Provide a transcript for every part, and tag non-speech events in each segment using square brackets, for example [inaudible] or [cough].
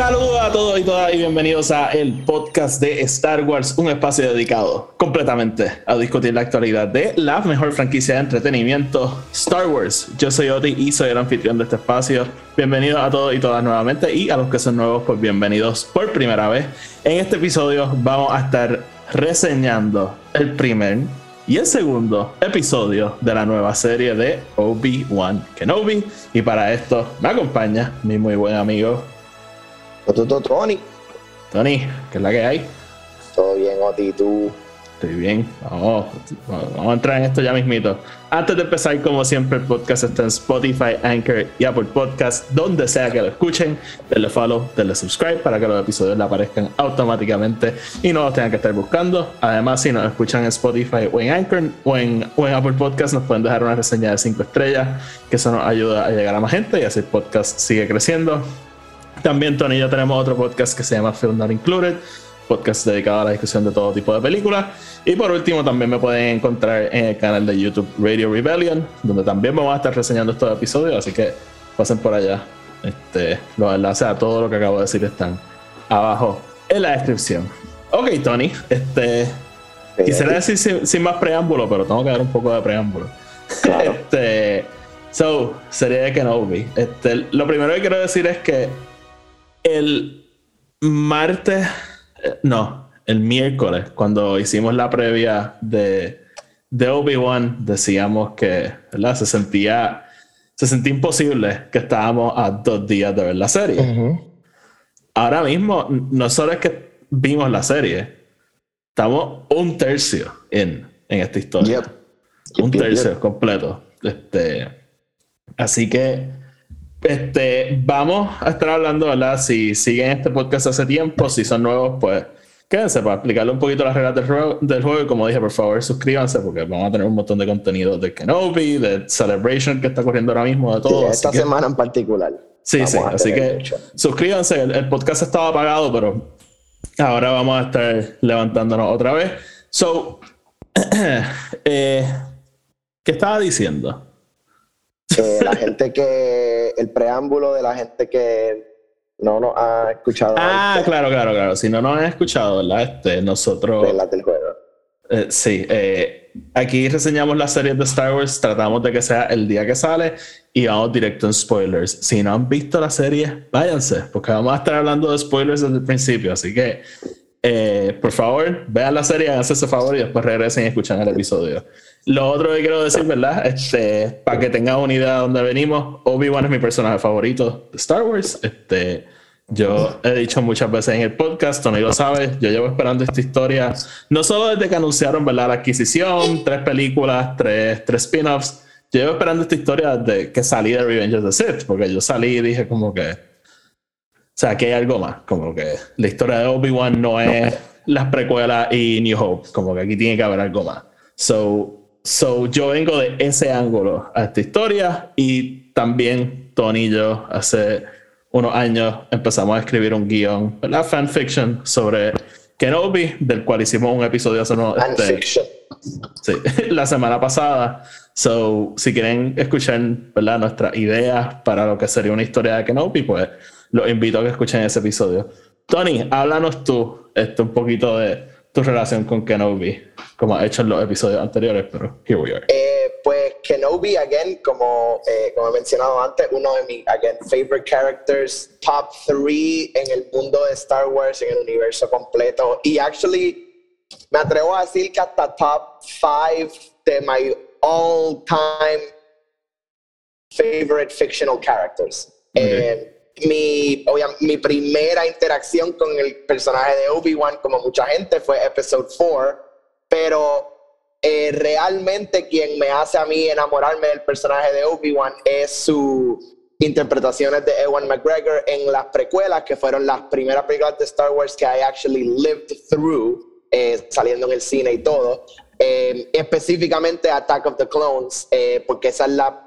Saludos a todos y todas y bienvenidos a el podcast de Star Wars, un espacio dedicado completamente a discutir la actualidad de la mejor franquicia de entretenimiento, Star Wars. Yo soy Oti y soy el anfitrión de este espacio. Bienvenidos a todos y todas nuevamente y a los que son nuevos, pues bienvenidos por primera vez. En este episodio vamos a estar reseñando el primer y el segundo episodio de la nueva serie de Obi-Wan Kenobi. Y para esto me acompaña mi muy buen amigo Tony, Tony, ¿qué es la que hay? todo bien, Oti, tú. Estoy bien. Vamos, vamos a entrar en esto ya mismito. Antes de empezar, como siempre, el podcast está en Spotify, Anchor y Apple Podcast, donde sea que lo escuchen. Denle follow, denle subscribe para que los episodios le aparezcan automáticamente y no los tengan que estar buscando. Además, si nos escuchan en Spotify o en Anchor o en, o en Apple Podcast, nos pueden dejar una reseña de 5 estrellas, que eso nos ayuda a llegar a más gente y así el podcast sigue creciendo. También Tony y yo tenemos otro podcast que se llama Film Not Included, podcast dedicado a la discusión de todo tipo de películas. Y por último también me pueden encontrar en el canal de YouTube Radio Rebellion, donde también vamos a estar reseñando estos episodios, así que pasen por allá. Este, los enlaces a todo lo que acabo de decir están abajo en la descripción. Ok, Tony, este, quisiera decir sin, sin más preámbulo, pero tengo que dar un poco de preámbulo. Claro. [laughs] Este, so, serie de Kenobi. Este, lo primero que quiero decir es que el martes, eh, no, el miércoles, cuando hicimos la previa de, de Obi-Wan, decíamos que ¿verdad? se sentía se sentía imposible que estábamos a dos días de ver la serie. Ahora mismo, no solo es que vimos la serie, estamos un tercio en, en esta historia. Yep. Un yep, tercio yep. completo. Este, así que este, vamos a estar hablando, ¿verdad? Si siguen este podcast hace tiempo, si son nuevos, pues quédense para explicarle un poquito las reglas del juego, del juego. Y como dije, por favor, suscríbanse porque vamos a tener un montón de contenido de Kenobi, de Celebration que está corriendo ahora mismo, de Sí, todo. así esta que- semana en particular. Sí, Vamos sí, así que mucho. suscríbanse. El, el podcast estaba apagado, pero ahora vamos a estar levantándonos otra vez. So, [clears throat] eh, ¿qué estaba diciendo? Eh, la gente que. El preámbulo de la gente que no nos ha escuchado Ah, claro, claro, claro. Si no nos han escuchado, ¿verdad? Este, nosotros. de del juego. Eh, sí, eh, aquí reseñamos las series de Star Wars, tratamos de que sea el día que sale y vamos directo en spoilers. Si no han visto la serie, váyanse, porque vamos a estar hablando de spoilers desde el principio, así que eh, por favor, vean la serie, háganse ese favor y después regresen y escuchan el episodio. Lo otro que quiero decir, ¿verdad? Este, para que tengan una idea de dónde venimos, Obi-Wan es mi personaje favorito de Star Wars. Este, yo he dicho muchas veces en el podcast, Tony lo sabe, yo llevo esperando esta historia, no solo desde que anunciaron ¿verdad? la adquisición, tres películas, tres, tres spin-offs, yo llevo esperando esta historia desde que salí de Revenge of the Sith, porque yo salí y dije como que, o sea, que hay algo más, como que la historia de Obi-Wan no es las precuelas y New Hope, como que aquí tiene que haber algo más. So, so yo vengo de ese ángulo a esta historia y también Tony y yo hace unos años empezamos a escribir un guion, ¿verdad? Fanfiction sobre Kenobi, del cual hicimos un episodio hace unos, este, Fanfiction. Sí, [laughs] la semana pasada. So, si quieren escuchar ¿verdad? nuestras ideas para lo que sería una historia de Kenobi, pues los invito a que escuchen ese episodio. Tony, háblanos tú este, un poquito de tu relación con Kenobi, como has hecho en los episodios anteriores, pero here we are. Eh, pues Kenobi, again, como, eh, como he mencionado antes, uno de mis, again, favorite characters, top three en el mundo de Star Wars, en el universo completo. Y actually, me atrevo a decir que hasta top five de my all-time favorite fictional characters. Eh, mi, mi primera interacción con el personaje de Obi-Wan, como mucha gente, fue Episode 4, pero eh, realmente quien me hace a mí enamorarme del personaje de Obi-Wan es su interpretaciones de Ewan McGregor en las precuelas, que fueron las primeras películas de Star Wars que I actually lived through, eh, saliendo en el cine y todo. Eh, específicamente Attack of the Clones, eh, porque esa es la...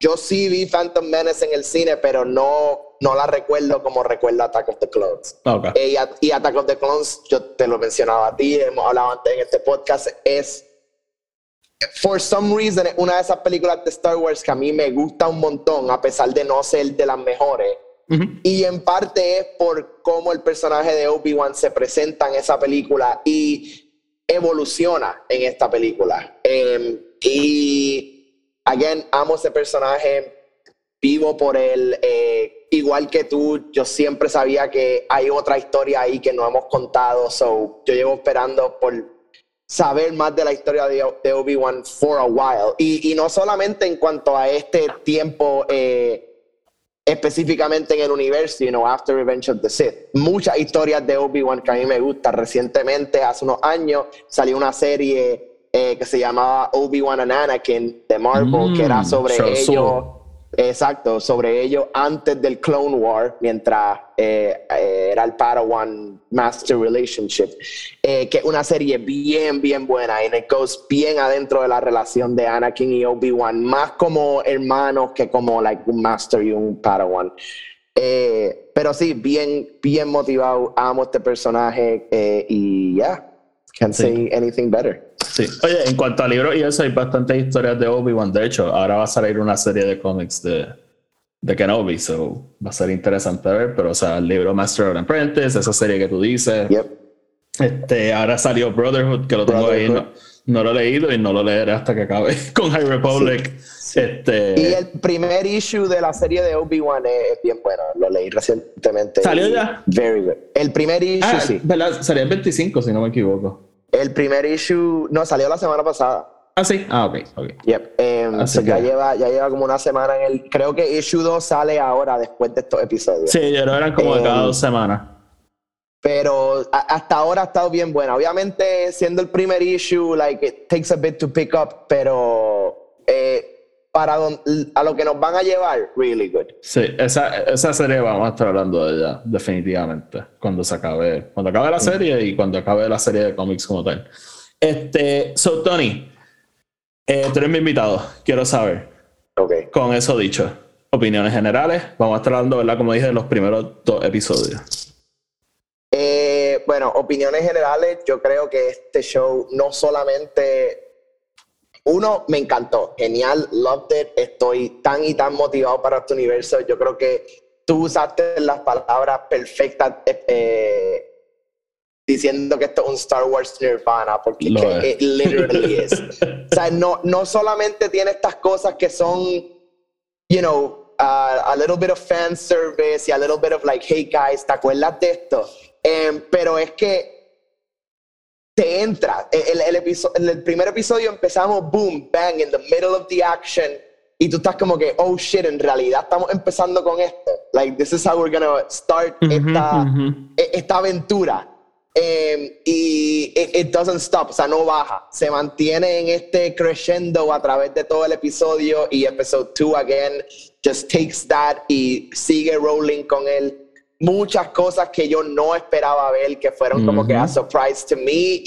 Yo sí vi Phantom Menace en el cine, pero no, no la recuerdo como recuerdo Attack of the Clones. Ok. Eh, y, y Attack of the Clones, yo te lo mencionaba a ti, hemos hablado antes en este podcast, es, for some reason, es una de esas películas de Star Wars que a mí me gusta un montón, a pesar de no ser de las mejores. Ujú. Y en parte es por cómo el personaje de Obi-Wan se presenta en esa película y evoluciona en esta película. Em, y, again, amo ese personaje, vivo por él. eh, igual que tú, yo siempre sabía que hay otra historia ahí que no hemos contado, so yo llevo esperando por saber más de la historia de, de Obi-Wan for a while. Y, y no solamente en cuanto a este tiempo eh, específicamente en el universo, you know, After Revenge of the Sith. Muchas historias de Obi-Wan que a mí me gustan. Recientemente, hace unos años, salió una serie eh, que se llamaba Obi-Wan and Anakin de Marvel, Mm, que era sobre Show ellos. Exacto, sobre ellos antes del Clone War, mientras eh, eh, era el Padawan Master Relationship, eh, que es una serie bien, bien buena, y it goes bien adentro de la relación de Anakin y Obi-Wan, más como hermanos que como like, un Master y un Padawan. Eh, pero sí, bien, bien motivado, amo este personaje y ya, can't Sí. say anything better. Sí. Oye, en cuanto a libros y eso, hay bastantes historias de Obi-Wan. De hecho, ahora va a salir una serie de cómics de, de Kenobi, so va a ser interesante ver. Pero, o sea, el libro Master of the Apprentice, esa serie que tú dices. Yep. Este, ahora salió Brotherhood, que lo tengo ahí. No, lo he leído y no lo leeré hasta que acabe [laughs] con High Republic. Este, Y el primer issue de la serie de Obi-Wan es, es bien bueno. Lo leí recientemente. ¿Salió ya? Very good. El primer issue, ah, sí. ¿verdad? Sería el 25, si no me equivoco. El primer issue, no, salió la semana pasada. Ah, sí. Ah, ok. ok. Yep. Em, Así so ya, que- lleva, ya lleva como una semana en el. Creo que issue 2 sale ahora después de estos episodios. Sí, yo creo eran como de cada Eh, dos semanas. Pero a- hasta ahora ha estado bien buena. Obviamente, siendo el primer issue, like, it takes a bit to pick up, pero eh, para don- a lo que nos van a llevar, really good. Sí, esa, esa serie vamos a estar hablando de ella, definitivamente, cuando se acabe, cuando acabe la serie y cuando acabe la serie de cómics como tal. Este, so Tony, eh, tú eres mi invitado, quiero saber, Ok. con eso dicho, opiniones generales, vamos a estar hablando, ¿verdad? Como dije, de los primeros dos episodios. Eh, bueno, opiniones generales, yo creo que este show no solamente... Uno, me encantó, genial, loved it, estoy tan y tan motivado para este universo. Yo creo que tú usaste las palabras perfectas eh, eh, diciendo que esto es un Star Wars Nirvana, porque que es. it literally [laughs] is. O sea, no, no solamente tiene estas cosas que son, you know, uh, a little bit of fan service y a little bit of like, hey guys, ¿te acuerdas de esto? Em, pero es que te entra. El, el, episo- en el primer episodio empezamos, boom, bang, in the middle of the action. Y tú estás como que, oh shit, en realidad estamos empezando con esto. Like, this is how we're gonna start esta, e- esta aventura. Em, y it, it doesn't stop, o sea, no baja. Se mantiene en este crescendo a través de todo el episodio. Y episode 2, again, just takes that y sigue rolling con él. Muchas cosas que yo no esperaba ver, que fueron como que a surprise to me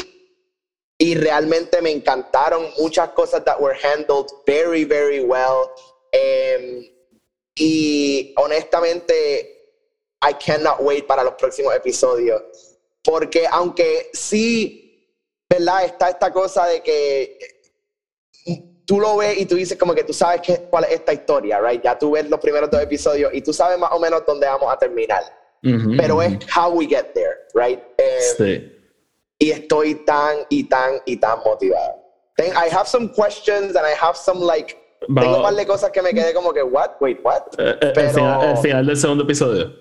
y realmente me encantaron muchas cosas that were handled very, very well. Em, y honestamente, I cannot wait para los próximos episodios. Porque aunque sí, ¿verdad? Está esta cosa de que tú lo ves y tú dices como que tú sabes qué, cuál es esta historia, right? Ya tú ves los primeros dos episodios y tú sabes más o menos dónde vamos a terminar. Pero es how we get there, right? Em, Sí. Y estoy tan y tan y tan motivado. Ten- I have some questions and I have some like Vamos- tengo un par de cosas que me quedé como que what wait what Eh, eh, Pero- el, final, el final del segundo episodio.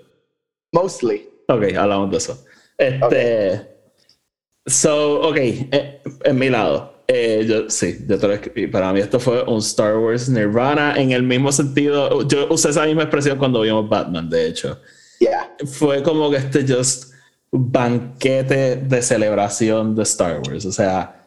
mostly Ok, hablamos de eso. Este. So, ok, eh, en mi lado. eh, yo, sí, yo te lo escribí. Para mí esto fue un Star Wars Nirvana en el mismo sentido. Yo usé esa misma expresión cuando vimos Batman, de hecho. yeah Fue como que este just banquete de celebración de Star Wars. O sea,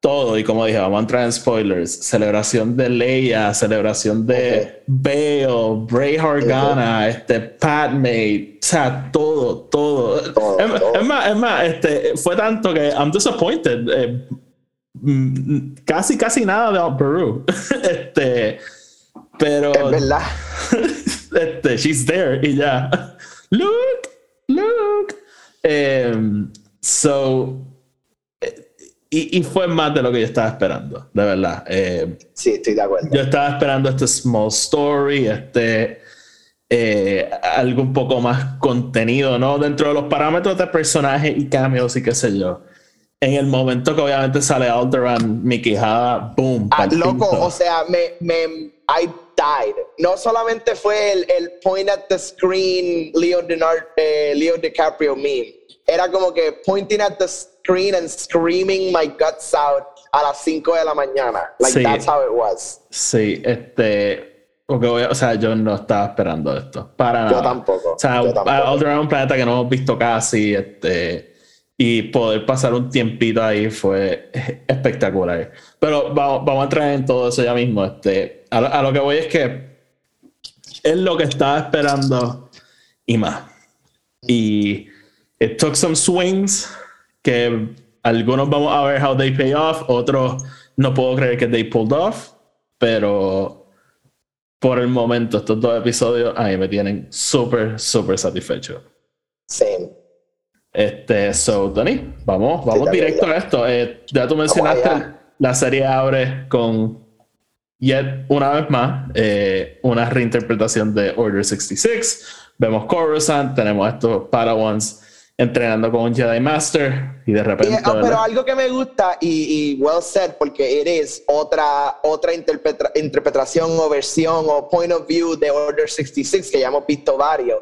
todo, y como dije, vamos a entrar en spoilers. Celebración de Leia, celebración de Bale, Bray Organa, este, Padme, o sea, todo, todo. Todo, es, todo. es más, es más, este, fue tanto que I'm disappointed. Eh, mm, casi, casi nada de Aunt Peru. [laughs] este, pero. Es verdad. [laughs] este, she's there y ya. Look, Em, so, eh, y, y fue más de lo que yo estaba esperando, de verdad. Eh, Sí, estoy de acuerdo. yo estaba esperando este small story, este. eh, algo un poco más contenido, ¿no? Dentro de los parámetros de personaje y cameos y qué sé yo. En el momento que obviamente sale Alderaan, mi quijada, boom. Ah, loco, o sea, me, me, I died. No solamente fue el, el point at the screen Leo, Dinar- eh, Leo DiCaprio meme. Era como que pointing at the screen and screaming my guts out a las 5 de la mañana. Like, Sí. that's how it was. Sí, este. porque o sea, yo no estaba esperando esto. Para Yo nada. tampoco, O sea, yo tampoco. Un planeta que no hemos visto casi. Este, y poder pasar un tiempito ahí fue [laughs] espectacular. Pero vamos, vamos a entrar en todo eso ya mismo. Este, a, lo- a lo que voy es que es lo que estaba esperando y más. Y it took some swings que algunos vamos a ver how they pay off, otros no puedo creer que they pulled off, pero por el momento estos dos episodios a mí me tienen súper, súper satisfecho. Same. Este, so, Tony, vamos, vamos bien, directo ya. a esto. Eh, ya tú mencionaste. La serie abre con, yet una vez más, eh, una reinterpretación de Order 66. Vemos Coruscant, tenemos estos Padawans entrenando con un Jedi Master y de Y, repente... ah, pero algo que me gusta y, y well said porque it is otra otra interpreta- interpretación o versión o point of view de Order 66 que ya hemos visto varios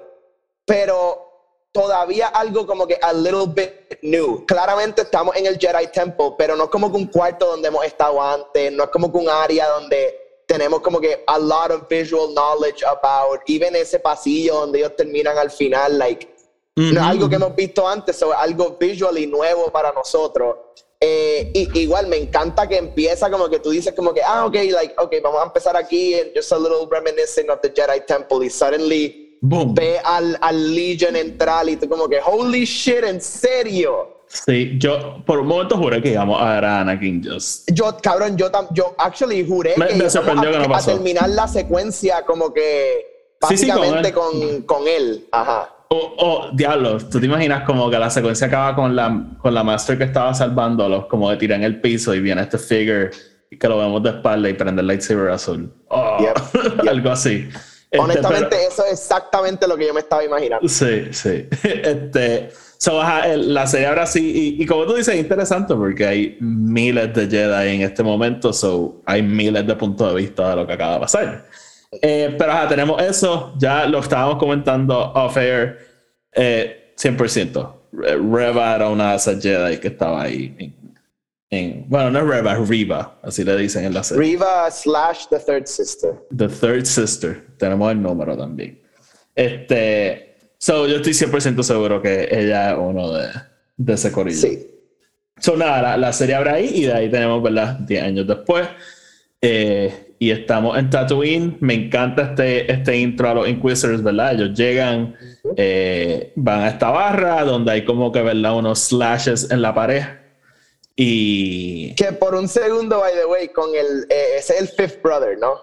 pero todavía algo como que a little bit new claramente estamos en el Jedi Temple pero no es como que un cuarto donde hemos estado antes no es como que un área donde tenemos como que a lot of visual knowledge about even ese pasillo donde ellos terminan al final like no es algo que hemos visto antes, o algo visual y nuevo para nosotros. Eh, y, igual me encanta que empieza como que tú dices como que, ah, ok, like, ok, vamos a empezar aquí, and just a little reminiscent of the Jedi Temple, y suddenly Boom. ve al, al Legion entrar y tú como que, holy shit, ¿en serio? Sí, yo por un momento juré que íbamos a ver a Anakin just. Yo, cabrón, yo, tam- yo actually juré Me- que me sorprendió a, que no a pasó. terminar la secuencia como que Sí, sí, con básicamente él. con, con él. Ajá. Oh, oh, diablo, tú te imaginas como que la secuencia acaba con la, con la Master que estaba salvándolos, como de tirar en el piso y viene este figure y que lo vemos de espalda y prende el lightsaber azul. Oh, Yep, [laughs] yep. Algo así. Este, Honestamente, pero- eso es exactamente lo que yo me estaba imaginando. Sí, sí. [laughs] Este, so, ajá, la serie ahora sí, y, y como tú dices, es interesante porque hay miles de Jedi en este momento, so hay miles de puntos de vista de lo que acaba de pasar. Eh, pero ajá, tenemos eso, ya lo estábamos comentando off air, eh, 100%. Re- Reva era una de esas Jedi que estaba ahí. En, en- bueno, no es Riva, así le dicen en la serie. Riva slash the third sister. The Third Sister. Tenemos el número también. Este. So, yo estoy 100% seguro que ella es uno de, de ese corillo. Sí. So, nada, la, la serie abre ahí y de ahí tenemos, ¿verdad? 10 años después. Eh, y estamos en Tatooine. Me encanta este, este intro a los Inquisitors, ¿verdad? Ellos llegan, eh, van a esta barra donde hay como que, ¿verdad? Unos slashes en la pared. Y Que por un segundo, by the way, con el. eh, ese es el Fifth Brother, ¿no?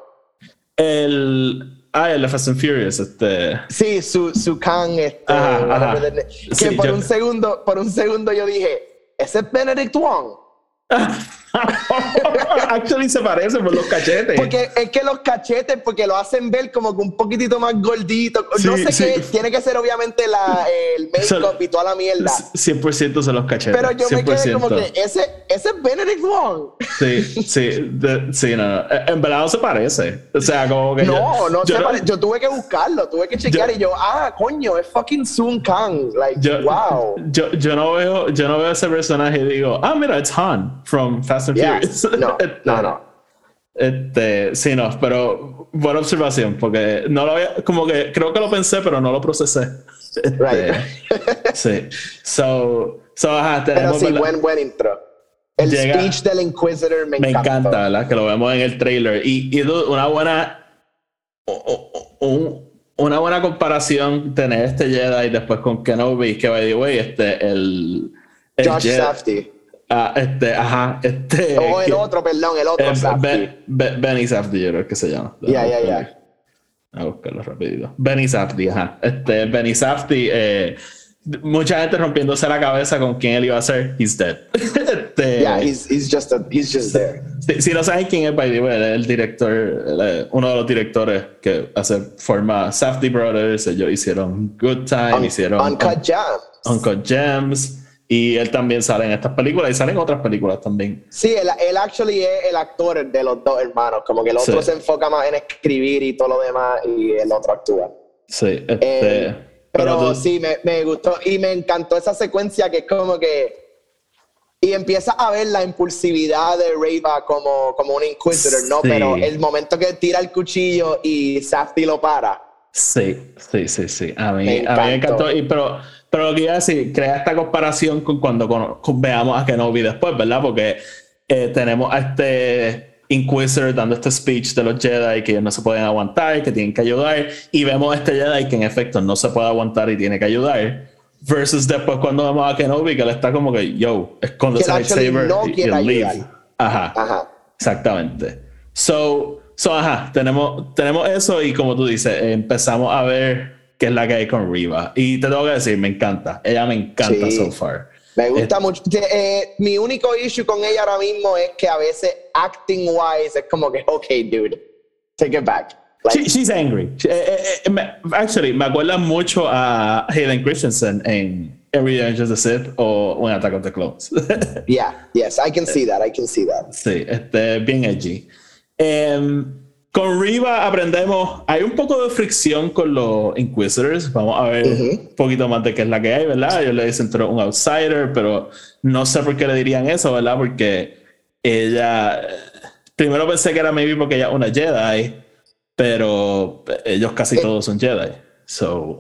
el. Ah, el Fast and Furious, este. Sí, su, su Khan, este. Ajá, ajá. Que Sí, por yo- un segundo, por un segundo yo dije, ese es Benedict Wong. [laughs] [laughs] Actually se parece por los cachetes. Porque es que los cachetes, porque lo hacen ver como que un poquitito más gordito. no Sí, sé sí. qué, tiene que ser obviamente la, el [laughs] make-up y toda la mierda. 100% son los cachetes. Pero yo me quedé como 100%. que ese, ese es Benedict Wong. Sí, sí, de- sí, no, no. Eh, En verdad no se parece. O sea, como que. No, yo, no yo se pare- Yo tuve que buscarlo, tuve que chequear Yo- y yo, ah, coño, es fucking Sun Kang. Like, Yo, wow. yo, yo no veo, yo no veo ese personaje y digo, ah, mira, it's Han from Fast and Yeah. Furious. No, Este, no, no. Este, sí, no, pero buena observación, porque no lo había, como que creo que lo pensé, pero no lo procesé. Este, Right. [laughs] sí. So, so ajá, Pero tenemos. sí, ¿verdad? buen, buen intro. El Llega- speech del Inquisitor me, Me encantó. encanta, ¿verdad? Que lo vemos en el trailer. Y, y una buena. un- una buena comparación tener este Jedi después con Kenobi, que by the way, este, el. el Josh Jedi- Safdie. Ah, este, ajá, este. O el que- otro, perdón, el otro eh. Ben- Ben- Benny Safdie, yo creo que se llama. Ya, ya, ya. A buscarlo rapidito. Benny Safdie, ajá. Este, Benny Safdie, eh, mucha gente rompiéndose la cabeza con quién él iba a ser. He's dead. [laughs] Este, Yeah, he's, he's just a, he's just there. si, si no saben quién es, by the way, el director, el- uno de los directores que hace forma Safdie Brothers. Ellos hicieron Good Time, Un- hicieron Uncut Gems. Uncut Gems. Y él también sale en estas películas y salen otras películas también. Sí, él, él actually es el actor de los dos hermanos. Como que el otro Sí. se enfoca más en escribir y todo lo demás y el otro actúa. Sí, este, Eh, pero tú- sí, me, me gustó y me encantó esa secuencia que es como que. Y empieza a ver la impulsividad de Reva como, como un Inquisitor, ¿no? Sí. Pero el momento que tira el cuchillo y Safdie lo para. Sí, sí, sí, sí. A mí Me a mí me encantó. encantó. Y, pero, pero lo que iba a decir, crea esta comparación con cuando cono- con- veamos a Kenobi después, ¿verdad? Porque eh, tenemos a este Inquisitor dando este speech de los Jedi que no se pueden aguantar, que tienen que ayudar. Y vemos a este Jedi que en efecto no se puede aguantar y tiene que ayudar. Versus después cuando vemos a Kenobi que él está como que, yo, esconde actually lightsaber no y, leave. Ajá. Ajá. Exactamente. So, so ajá, tenemos, tenemos eso y como tú dices, empezamos a ver qué es la que hay con Riva. Y te tengo que decir, me encanta. Ella me encanta Sí. so far. Me gusta mucho. Que, eh, mi único issue con ella ahora mismo es que a veces acting wise es como que, ok, dude, take it back. Like, She- she's angry. She- eh, eh, eh, me- actually, me acuerda mucho a Hayden Christensen en, en Revenge of the Sith o en Attack of the Clones. [laughs] yeah, yes, I can see that, I can see that. Sí, este, bien edgy. Em, con Riva aprendemos, hay un poco de fricción con los Inquisitors. Vamos a ver un poquito más de qué es la que hay, ¿verdad? Ellos le dicen "Tú eres un outsider, pero no sé por qué le dirían eso, ¿verdad? Porque ella, primero pensé que era maybe porque ella es una Jedi, pero ellos casi todos son Jedi. So,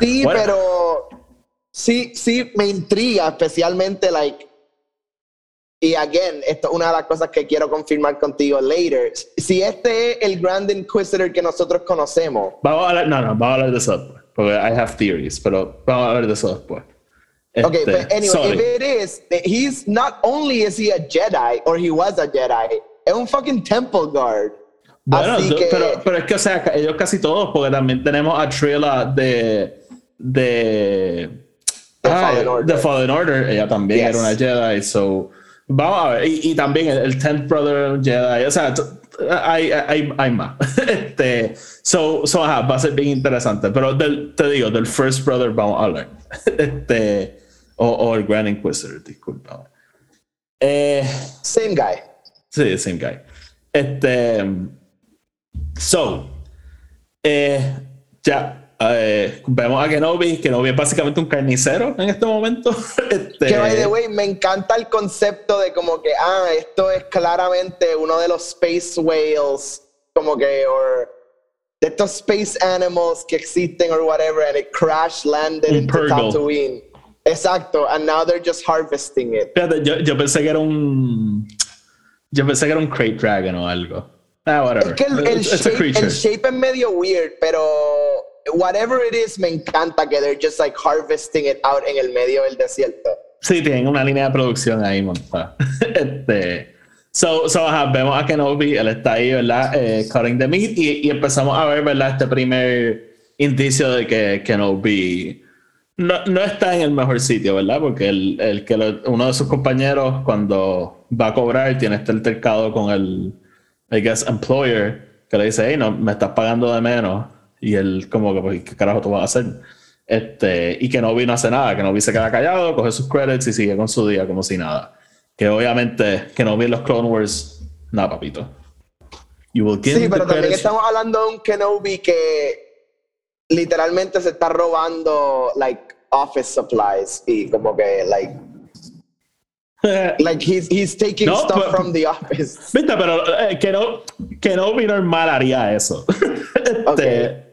Sí, Bueno. pero sí, sí me intriga, especialmente, like, y again, esto es una de las cosas que quiero confirmar contigo later. Si este es el Grand Inquisitor que nosotros conocemos, vamos a hablar, no, no, vamos a hablar de eso después, porque I have theories, pero vamos a hablar de eso después. Okay, Este, but anyway, sorry. if it is, he's not only is he a Jedi or he was a Jedi, es un fucking temple guard. Bueno, Así que- pero, pero es que, o sea, ellos casi todos, porque también tenemos a Trilla de. de. The ay, Fallen Order. de Fallen Order. Ella también Yes. era una Jedi, so. Vamos a ver. Y, y también el, el Tenth Brother Jedi. O sea, hay, hay, hay más. [laughs] este, so, so, ajá, va a ser bien interesante. Pero del, te digo, del First Brother vamos a hablar. [laughs] este, o, o el Grand Inquisitor, disculpa. Eh. Same guy. Sí, same guy. Este. So. eh, ya. Eh, vemos a Kenobi. Kenobi es básicamente un carnicero en este momento. [laughs] Este, Que by the way, me encanta el concepto de como que, ah, esto es claramente uno de los space whales, como que, or de estos space animals que existen or whatever, and it crash landed Un Purgle. Tatooine. Exacto, and now they're just harvesting it. fíjate, yo, yo pensé que era un. Yo pensé que era un Crate Dragon o algo. Ah, whatever. Es que el, el shape, creature. el shape es medio weird, pero whatever it is, me encanta que they're just like harvesting it out en el medio del desierto. Sí, tienen una línea de producción ahí montada. [laughs] este, so, so, ajá, vemos a Kenobi, él está ahí, ¿verdad? Eh, cutting the meat y, empezamos a ver, ¿verdad? Este primer indicio de que Kenobi no, no está en el mejor sitio, ¿verdad? Porque el, el que uno de sus compañeros cuando va a cobrar tiene este altercado con el, I guess, employer que le dice, hey, no, me estás pagando de menos. Y él como que, pues, ¿qué carajo tú vas a hacer? Este, y que no no hace nada, que no se queda callado, coge sus credits y sigue con su día como si nada. Que obviamente, que no los Clone Wars, nada, papito. You will Sí, pero también estamos hablando de un Kenobi que literalmente se está robando like office supplies y como que like [laughs] like he's he's taking No, stuff pero- from the office. Viste, pero eh, que no, que no normal haría eso. [laughs] Este, Ok.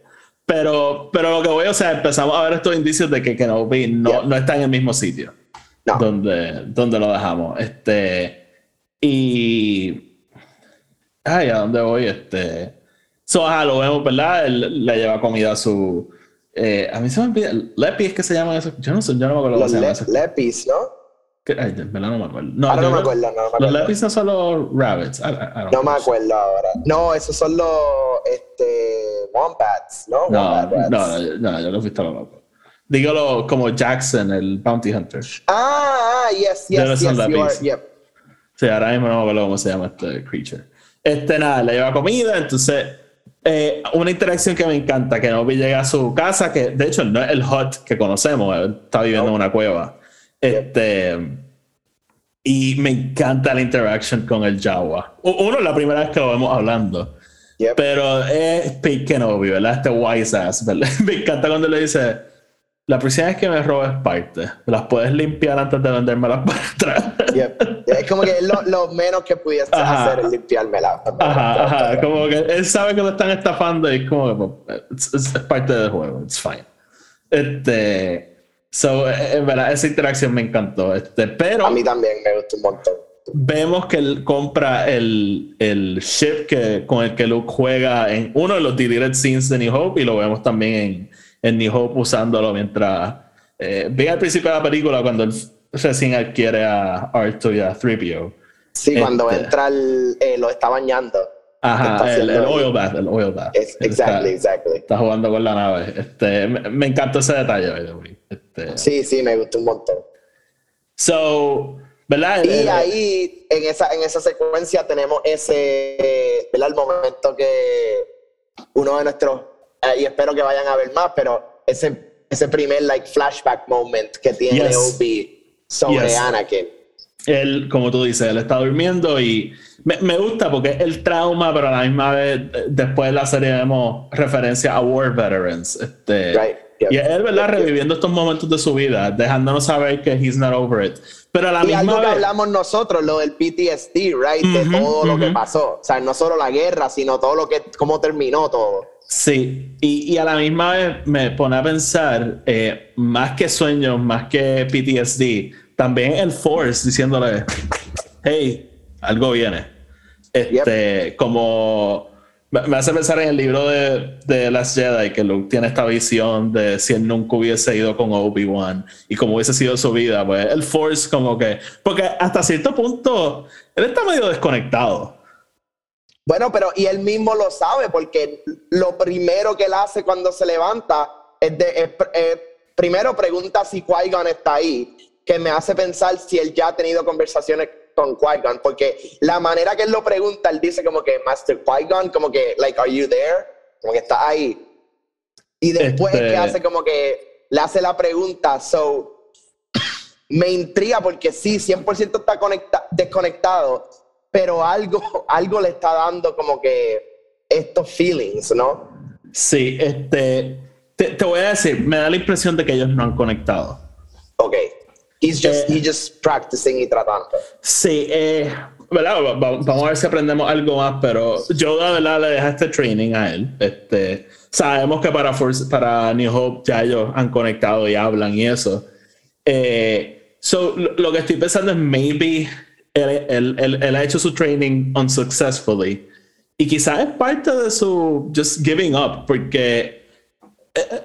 Pero, pero lo que voy, o sea, empezamos a ver estos indicios de que Kenobi no, Yeah. no está en el mismo sitio. No. donde, donde lo dejamos. Este, y. Ay, ¿a dónde voy? Este. So, ajá, lo vemos, ¿verdad? Él le lleva comida a su. eh, a mí se me olvida. Lepi es que se llama eso. Yo no sé, yo no me acuerdo cómo se llama le- eso. lepis, ¿no? Ay, verdad no me acuerdo. No, Ahora no me acuerdo, no me Los acuerdo. Lepis no son los rabbits. I- I- No me acuerdo ahora. No, esos son los este, wombats, ¿no? No, Wombat no, no, no, yo lo fuiste a lo loco. Dígalo como Jackson, el Bounty Hunter. Ah, ah, yes, Debe yes, ser yes, you are, yep. Sí, ahora mismo no me acuerdo cómo se llama este creature. Este, nada, le lleva comida, entonces, eh, una interacción que me encanta, que Nobi llega a su casa, que de hecho no es el hut que conocemos, él está viviendo en una cueva. Este, y me encanta la interacción con el Jawa. Uno, la primera vez que lo vemos hablando. Yep. Pero es Pete Kenobi, ¿verdad? Este wise ass, ¿verdad? [laughs] Me encanta cuando le dice, la próxima vez que me robes partes, las puedes limpiar antes de vendérmelas para atrás. Yep. Es como que lo, lo menos que pudiese hacer es limpiármela. Ajá, ajá, como que él sabe que lo están estafando y es como que pues, es, es- es parte del juego, it's fine. Este, so, eh, en verdad, esa interacción me encantó. Este, pero A mí también me gusta un montón. vemos que él compra el, el ship que, con el que Luke juega en uno de los deleted scenes de New Hope y lo vemos también en, en New Hope usándolo mientras eh, ve al principio de la película cuando él recién adquiere a R2 y a 3PO. Sí, cuando Este. entra el, eh, lo está bañando. Ajá, el, el oil bath, el oil bath. Es- exactly, está, exactly. está jugando con la nave. Este, me, me encantó ese detalle. Este, Sí, sí, me gusta un montón. So, ¿verdad? Y Eh, ahí, en esa, en esa secuencia, tenemos ese, ¿verdad? El momento que uno de nuestros, eh, y espero que vayan a ver más, pero ese, ese primer, like, flashback moment que tiene Yes. Obi sobre Yes. Anakin. Él, como tú dices, él está durmiendo y me, me gusta porque es el trauma, pero a la misma vez, después de la serie vemos referencia a War Veterans. Este, Right, yep. Y es él, ¿verdad? Yep. Reviviendo estos momentos de su vida, dejándonos saber que he's not over it. Pero a la Y misma algo que vez. hablamos nosotros, lo del PTSD, right? De Ujú, todo lo que pasó. O sea, no solo la guerra, sino todo lo que, cómo terminó todo. Sí, y, y a la misma vez me pone a pensar, eh, más que sueños, más que PTSD, también el Force diciéndole, hey, algo viene. Este, como me me hace pensar en el libro de, de Last Jedi, que Luke tiene esta visión de si él nunca hubiese ido con Obi-Wan y cómo hubiese sido su vida, pues el Force como que, porque hasta cierto punto, él está medio desconectado. Bueno, pero y él mismo lo sabe, porque lo primero que él hace cuando se levanta es, de, es- es- primero pregunta si Qui-Gon está ahí, que me hace pensar si él ya ha tenido conversaciones con Qui-Gon, porque la manera que él lo pregunta, él dice como que Master Qui-Gon, como que, like, are you there? Como que está ahí. Y después es Este- que hace como que le hace la pregunta, so me intriga porque sí, 100% está conecta- desconectado, pero algo, [laughs] algo le está dando como que estos feelings, ¿no? Sí, este, te, te voy a decir, me da la impresión de que ellos no han conectado. Ok. He's just, Eh. he's just practicing y tratando. Sí, eh, ¿verdad? Va- va- Vamos a ver si aprendemos algo más, pero Yoda, ¿verdad? Le deja este training a él. Este, sabemos que para, Force- para New Hope ya ellos han conectado y hablan y eso. Eh, so, lo, que estoy pensando es maybe él, él- él- él ha hecho su training unsuccessfully y quizás es parte de su just giving up porque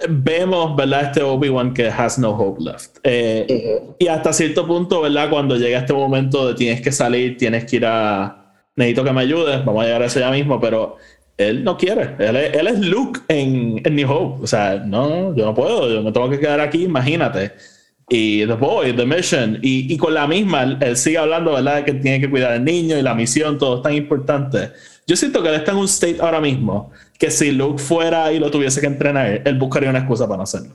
vemos, ¿verdad? Este Obi-Wan que has no hope left. Eh, Y hasta cierto punto, ¿verdad? Cuando llega este momento de tienes que salir, tienes que ir a... Necesito que me ayudes, vamos a llegar a eso ya mismo, pero él no quiere. Él es, él es Luke en, en New Hope. O sea, no, yo no puedo, yo me tengo que quedar aquí, imagínate. Y The Boy, The Mission, y, y con la misma, él, él sigue hablando, ¿verdad? De que tiene que cuidar al niño y la misión, todo es tan importante. Yo siento que él está en un state ahora mismo que si Luke fuera y lo tuviese que entrenar, él buscaría una excusa para no hacerlo.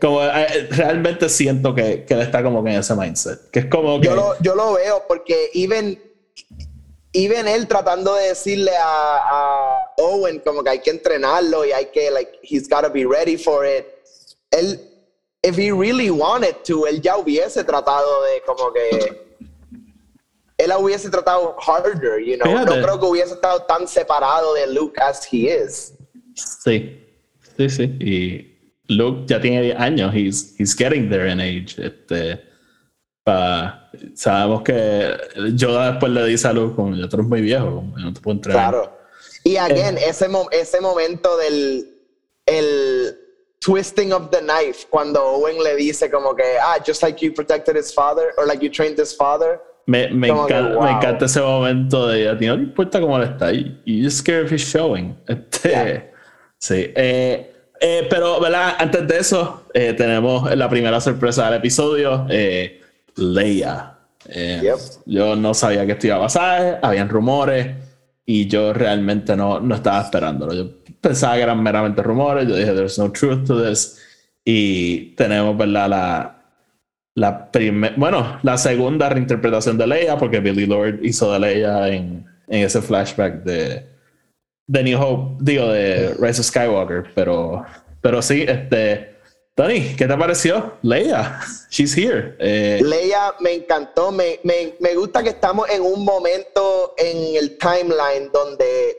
Como, eh, realmente siento que, que él está como que en ese mindset. Que es como que. Yo lo, yo lo veo porque even, even él tratando de decirle a, a Owen como que hay que entrenarlo y hay que, like, he's gotta be ready for it. Él, if he really wanted to, él ya hubiese tratado de como que... Él hubiese tratado harder, you know. Fíjate. No creo que hubiese estado tan separado de Luke as he is. Sí. Sí, sí. Y Luke ya tiene 10 años. He's, he's getting there in age. Este, Pa- sabemos que Yoda después le dice a Luke, como yo tú eres muy viejo, no te puedo entrenar. Claro. Y again, ese, mo- ese momento del el twisting of the knife, cuando Owen le dice como que, ah, just like you protected his father, or like you trained his father. Me, me, que, encanta, wow. me encanta ese momento de a ti no le importa cómo le está. You just care if he's showing. [laughs] Este, Yeah. Sí. Eh, eh, pero, ¿verdad? Antes de eso, eh, tenemos la primera sorpresa del episodio: Leia. Yep. Yo no sabía que esto iba a pasar, habían rumores y yo realmente no, no estaba esperándolo. Yo pensaba que eran meramente rumores. Yo dije, there's no truth to this. Y tenemos, ¿verdad? La, la primer- bueno, la segunda reinterpretación de Leia, porque Billy Lord hizo de Leia en, en ese flashback de, de New Hope, digo, de Rise of Skywalker, pero, pero sí, este, Tony, ¿qué te pareció? Leia, she's here. Eh, Leia me encantó, me, me, me gusta que estamos en un momento en el timeline donde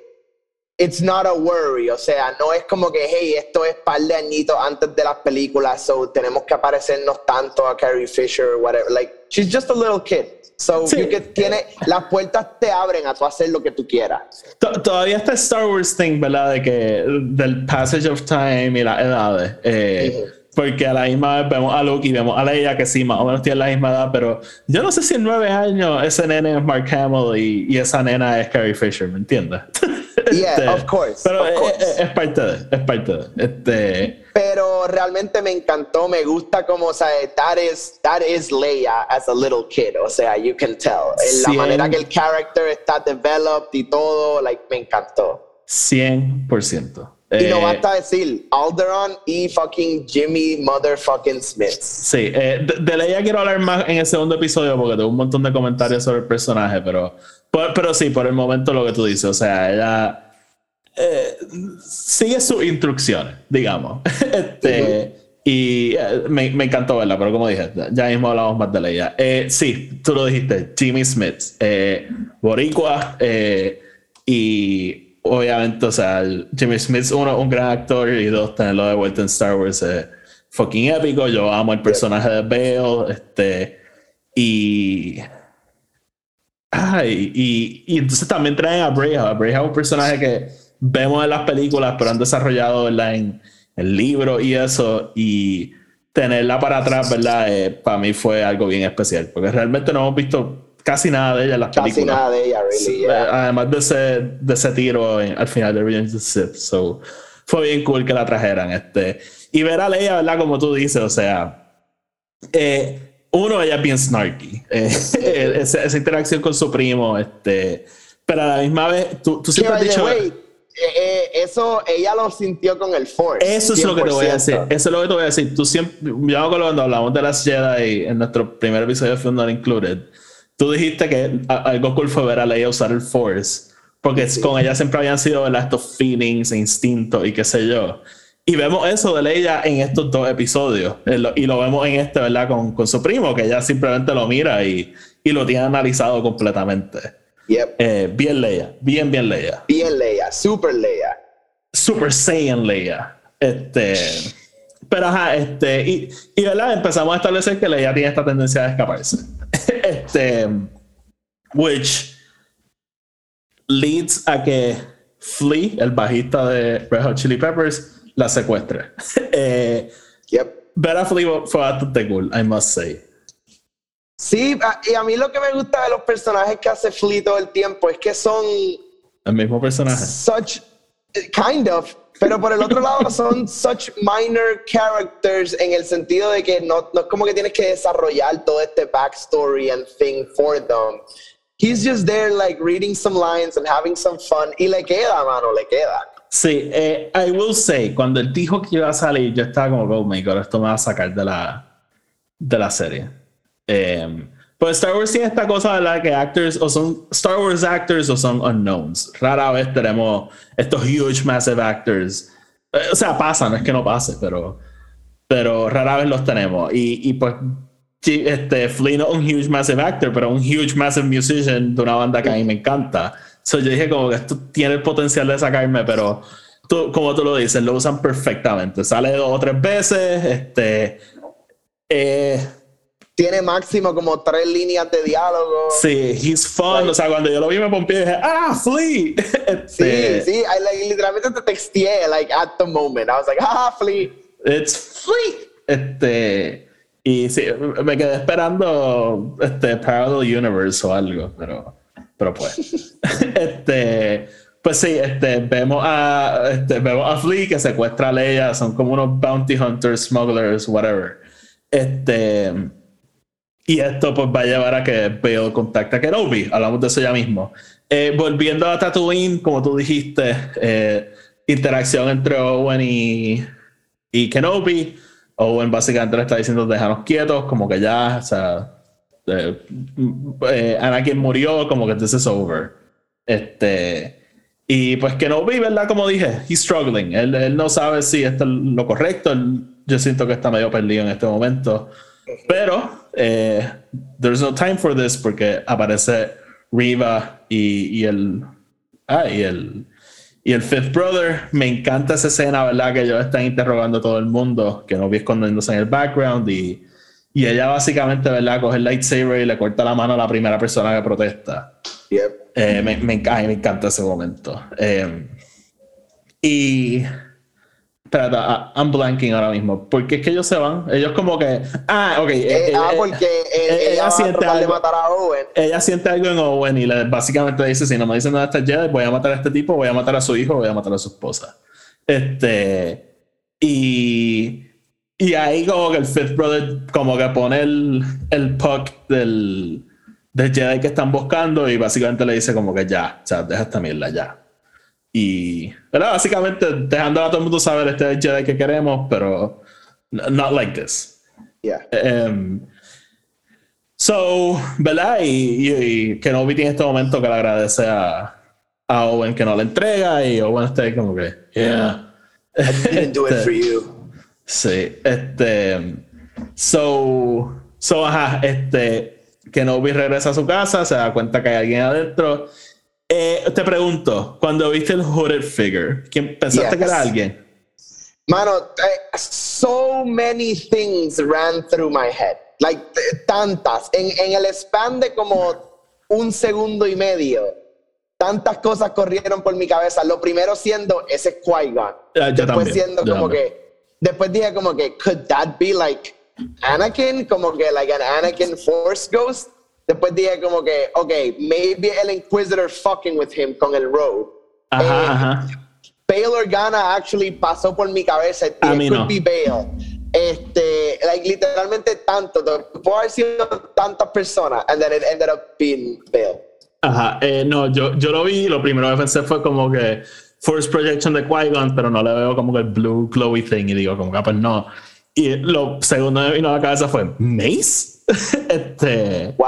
it's not a worry, o sea, no es como que, hey, esto es par de añitos antes de las películas, so tenemos que aparecernos tanto a Carrie Fisher, whatever, like, she's just a little kid. So, Sí. you get- tiene, las puertas te abren a tú hacer lo que tú quieras. to- todavía está Star Wars thing, ¿verdad? De que del passage of time y las edades. eh, Porque a la misma vez vemos a Luke y vemos a Leia, que sí, más o menos tienen la misma edad, pero yo no sé si en nueve años ese nene es Mark Hamill y, y esa nena es Carrie Fisher, ¿me entiendes? [laughs] Yeah, of course, Pero of course. Es, es parte de, es parte de. Este, pero realmente me encantó, me gusta como, o sea, that is, that is Leia as a little kid, o sea, you can tell. En La Cien. manera que el character está developed y todo, like, me encantó. 100%. Y no Eh, basta decir Alderon y fucking Jimmy motherfucking Smith. Sí, eh, de, de Leia quiero hablar más en el segundo episodio porque tengo un montón de comentarios sobre el personaje, pero, pero sí, por el momento lo que tú dices, o sea, ella eh, sigue sus instrucciones, digamos. [laughs] Este, Y eh, me, me encantó verla, pero como dije, ya mismo hablamos más de Leia. Eh, sí, tú lo dijiste, Jimmy Smith, Boricua, y obviamente, o sea, Jimmy Smith, uno, un gran actor, y dos, tenerlo de vuelta en Star Wars es fucking épico. Yo amo el personaje de Bale, este, y. Ay, y, y entonces también traen a Breja. Breja es un personaje que vemos en las películas, pero han desarrollado ¿verdad? en el libro y eso. Y tenerla para atrás, ¿verdad? Eh, para mí fue algo bien especial, porque realmente no hemos visto casi nada de ella en las Casi películas. nada de ella, really. Eh, yeah. Además de ese, de ese tiro en- al final de Revenge of the Sith. So, fue bien cool que la trajeran. Este. Y ver a Leia, ¿verdad? Como tú dices, o sea, eh, uno, ella es bien snarky. Eh, [laughs] esa, esa interacción con su primo, este. Pero a la misma vez, tú, tú siempre has dicho. way, eh, eh, eso ella lo sintió con el Force. Eso es lo que te voy a decir. 100%. Eso es lo que te voy a decir. Tú siempre, yo cuando hablamos de las Jedi en nuestro primer episodio de Film Not Included, tú dijiste que algo cool fue ver a Leia usar el Force, porque con ella siempre habían sido ¿verdad? estos feelings e instintos y qué sé yo. Y vemos eso de Leia en estos dos episodios. eh, Y lo vemos en este, ¿verdad? Con, con su primo, que ella simplemente lo mira y, y lo tiene analizado completamente. Yep. Eh, bien Leia, bien, bien Leia. Bien Leia, super Leia. Super Saiyan Leia. Este. Pero ajá, este. Y, y verdad, empezamos a establecer que Leia tiene esta tendencia a escaparse. [laughs] este. Which leads a que Flea, el bajista de Red Hot Chili Peppers, la secuestre. [laughs] eh, Yep. ver a Flea fue bastante cool, I must say. Sí, y a mí lo que me gusta de los personajes que hace Flea todo el tiempo es que son El mismo personaje. such, kind of, pero por el otro [laughs] lado son such minor characters en el sentido de que no, no es como que tienes que desarrollar todo este backstory and thing for them. He's just there like reading some lines and having some fun y le queda, mano, le queda. Sí, eh, I will say, cuando él dijo que iba a salir, yo estaba como, oh my god, esto me va a sacar de la, de la serie. Eh, pues Star Wars tiene esta cosa de la que actors o son Star Wars actors o son unknowns. Rara vez tenemos estos huge, massive actors. Eh, o sea, pasa, no es que no pase, pero, pero rara vez los tenemos. Y, y pues, este, Flea no es un huge, massive actor, pero un huge, massive musician de una banda que a mí me encanta. So yo dije como que esto tiene el potencial de sacarme, pero tú, como tú lo dices, lo usan perfectamente. Sale dos o tres veces, este... Eh, tiene máximo como tres líneas de diálogo. Sí, he's fun. O sea, cuando yo lo vi me pompié y dije, ¡ah, Flea! Sí, [laughs] Este, sí, I, like, literalmente te texteé, like, at the moment. I was like, ah, Flea. It's Flea. Este, y sí, me quedé esperando este Parallel Universe o algo, pero, pero pues. [laughs] este, pues sí, este, vemos a, este, vemos a Flea que secuestra a Leia, son como unos bounty hunters, smugglers, whatever. Este, y esto pues va a llevar a que Bale contacte a Kenobi, hablamos de eso ya mismo. Eh, volviendo a Tatooine, como tú dijiste, eh, interacción entre Owen y, y Kenobi. Owen básicamente le está diciendo déjanos quietos, como que ya, o sea, eh, eh, Anakin murió, como que this is over. Este, y pues Kenobi, ¿verdad? Como dije, he's struggling. Él, él no sabe si esto es lo correcto. Él- yo siento que está medio perdido en este momento. Pero eh, there's no time for this porque aparece Riva y, y el. Ah, y el. Y el Fifth Brother, me encanta esa escena, ¿verdad? Que ellos están interrogando a todo el mundo, que no vi escondiéndose en el background y, y ella básicamente, ¿verdad? Coge el lightsaber y le corta la mano a la primera persona que protesta. Yep. Eh, me, me, ay, me encanta ese momento. Eh, y. Espérate, ah, I'm blanking ahora mismo. ¿Por qué es que ellos se van? Ellos como que. Ah, ok. eh, Eh, ah, eh, porque eh, ella ella siente tratar de algo. matar a Owen. ella siente algo en Owen y le, básicamente dice: Si no me dicen nada de esta Jedi, voy a matar a este tipo, voy a matar a su hijo, voy a matar a su esposa. Este. Y. Y ahí como que el Fifth Brother como que pone el, el puck del, del Jedi que están buscando y básicamente le dice como que ya, o sea, deja esta mierda ya. Y, ¿verdad? Básicamente dejando a todo el mundo saber este es el Jedi que queremos, pero not like this. Yeah. Em, so, ¿verdad? Y, y, y Kenobi tiene este momento que le agradece a, a Owen que no le entrega y Owen está ahí como que, yeah. Didn't do it for you. Sí, este. So, so, ajá, este. Kenobi regresa a su casa, se da cuenta que hay alguien adentro. Eh, te pregunto, cuando viste el hooded figure, ¿quién pensaste Yes. que era alguien? Mano, eh, so many things ran through my head. Like, tantas. En, en el span de como un segundo y medio, tantas cosas corrieron por mi cabeza. Lo primero siendo, ese es Qui-Gon. Yo Después también, siendo yo como también. que, después dije como que, could that be like Anakin? Como que, like an Anakin Force Ghost. Después dije como que, ok, maybe el Inquisitor fucking with him con el Rogue. Ajá, Eh, ajá. Bale Organa actually pasó por mi cabeza. It could no. be Bale. Este, like, literalmente tanto. Puede haber sido tantas personas, and then it ended up being Bale. Ajá, eh, no, yo, yo lo vi, lo primero que pensé fue como que Force Projection de Qui-Gon, pero no le veo como que el blue glowy thing y digo como que ah, pues no. Y lo segundo que me vino a la cabeza fue Mace. [laughs] este, Wow.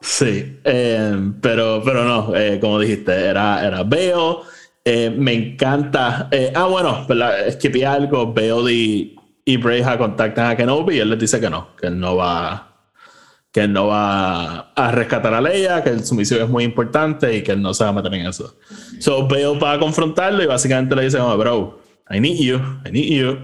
sí, eh, pero, pero no, eh, como dijiste, era, era Bale. Eh, me encanta. eh, ah, bueno, ¿verdad? esquipé algo. Bale y, y Breja contactan a Kenobi y él les dice que no, que él no va que él no va a rescatar a Leia, que su misión es muy importante y que él no se va a meter en eso. So Bale va a confrontarlo y básicamente le dice, oh, bro, I need you, I need you.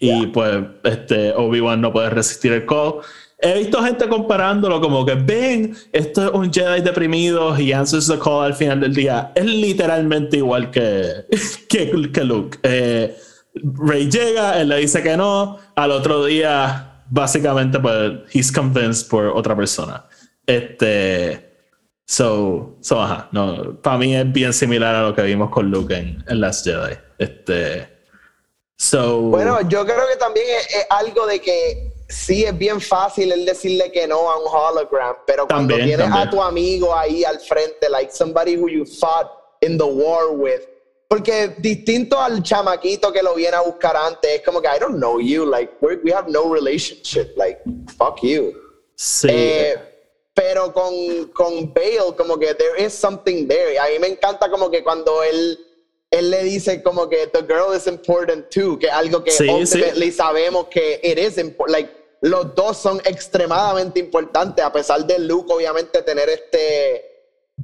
Y pues este, Obi-Wan no puede resistir el call. He visto gente comparándolo como que, ven, esto es un Jedi deprimido y answers the call al final del día. Es literalmente igual que, [laughs] que, que Luke. Eh, Rey llega, él le dice que no, al otro día básicamente pues he's convinced por otra persona. Este so, so ajá, no, para mí es bien similar a lo que vimos con Luke en, en Last Jedi. Este so Bueno, yo creo que también es, es algo de que sí es bien fácil el decirle que no a un hologram, pero cuando También, tienes también. a tu amigo ahí al frente, like somebody who you fought in the war with, porque distinto al chamaquito que lo viene a buscar antes, es como que I don't know you, like we're- we have no relationship, like fuck you. sí, Eh, pero con, con Bale, como que there is something there. A mí me encanta como que cuando él, él le dice como que the girl is important too, que algo que Sí, ultimately sabemos que it is important. Like, los dos son extremadamente importantes, a pesar de Luke, obviamente, tener este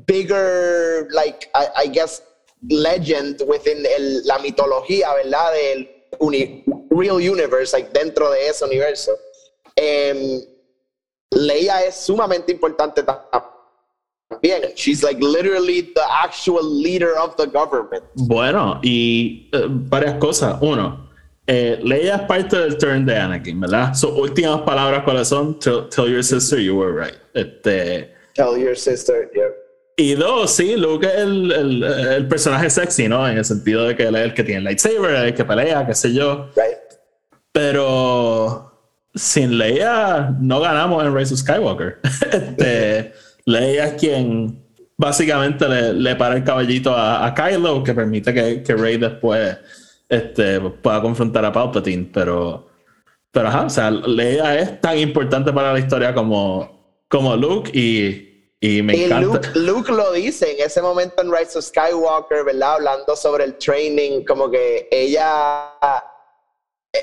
bigger, like, I, I guess, legend within el- la mitología, ¿verdad? Del uni- real universe, like, dentro de ese universo. Em, Leia es sumamente importante también. She's like literally the actual leader of the government. Bueno, y eh, varias cosas. Uno, eh, Leia es parte del turn de Anakin, ¿verdad? Sus últimas palabras, ¿cuáles son? Tell, tell your sister you were right. Este, Tell your sister, yeah. Y dos, sí, Luke es el, el, el personaje sexy, ¿no? En el sentido de que él es el que tiene el lightsaber, el que pelea, qué sé yo. Right. Pero sin Leia no ganamos en Rise of Skywalker. [laughs] este, Leia es quien básicamente le, le para el caballito a, a, Kylo, que permite que, que Rey después este, pueda confrontar a Palpatine. Pero, pero ajá, o sea, Leia es tan importante para la historia como, como Luke y, y me Y encanta. Luke, Luke lo dice en ese momento en Rise of Skywalker, ¿verdad? Hablando sobre el training, como que ella. eh,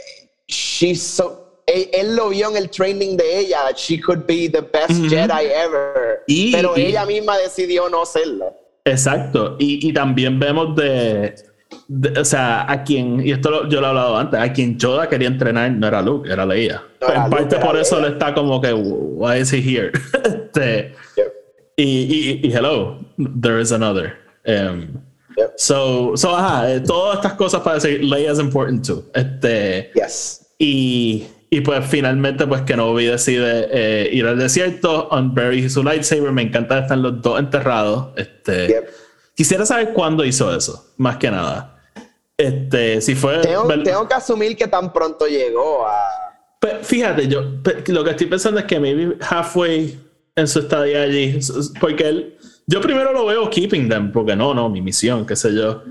She's so. Él, él lo vio en el training de ella, she could be the best Jedi ever. Y- pero y- ella misma decidió no serlo. Exacto. Y, y también vemos de, de- O sea, a quien. Y esto lo- yo lo he hablado antes. A quien Yoda quería entrenar no era Luke, era Leia. No en parte por eso le está como que. Why is he here? [laughs] este. Y, y, y hello, there is another. Um, Yep. so, so, ajá, eh, todas estas cosas para decir Leia is important too. Este, Yes. y, y pues finalmente pues Kenobi decide eh, ir al desierto, unbury su lightsaber, me encanta estar los dos enterrados. Este, Yep. Quisiera saber cuándo hizo eso, más que nada. Este, si fue... Tengo, que asumir que tan pronto llegó a. Fíjate, yo lo que estoy pensando es que maybe halfway en su estadía allí, porque él, yo primero lo veo keeping them, porque no, no, mi misión, qué sé yo.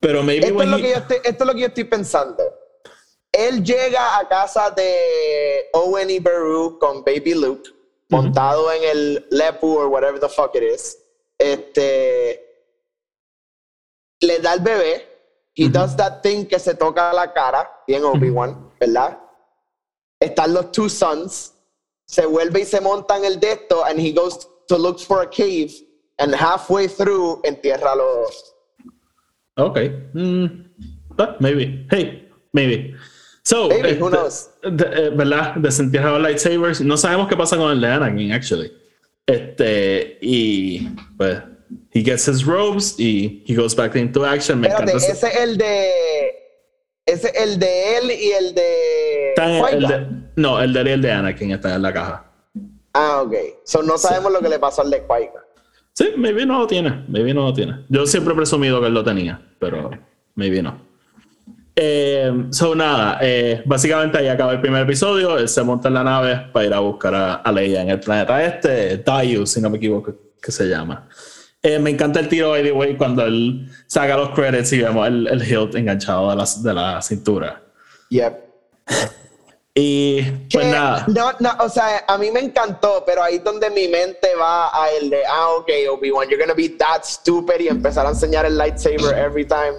Pero maybe Esto es, when lo he- que yo estoy, esto es lo que yo estoy pensando. Él llega a casa de Owen y Beru con Baby Luke, montado en el Lepu o whatever the fuck it is. Este. Le da el bebé. He does that thing que se toca la cara, bien Obi-Wan, ¿verdad? Están los two sons. Se vuelve y se monta en el de esto, and he goes to look for a cave, and halfway through entierra a los. Ok. Mm, but maybe. Hey, maybe. So, Maybe, who este, knows? de- eh, ¿verdad? Desenterrado lightsabers. No sabemos qué pasa con el de Anakin, actually. Este, y pues, he gets his robes y he goes back into action. Me Espérate, encanta. ese es el de. Ese es el de él y el de. Están en- el de- no, el de y el de Anakin están en la caja. Ah, ok. So no sabemos lo que le pasó al de Qui-Gon. Sí, maybe no lo tiene. Maybe no lo tiene. Yo siempre he presumido que él lo tenía, pero maybe no. Eh, so nada, eh, básicamente ahí acaba el primer episodio. Él se monta en la nave para ir a buscar a, a Leia en el planeta este, Dayu, si no me equivoco, que se llama. Eh, me encanta el tiro, by the way, cuando él saca los credits y vemos el, el hilt enganchado de la, de la cintura. Yep. Y pues Que- nada. no, no, o sea, a mí me encantó, pero ahí es donde mi mente va a el de, ah, ok, Obi-Wan, you're gonna be that stupid y empezar a enseñar el lightsaber every time.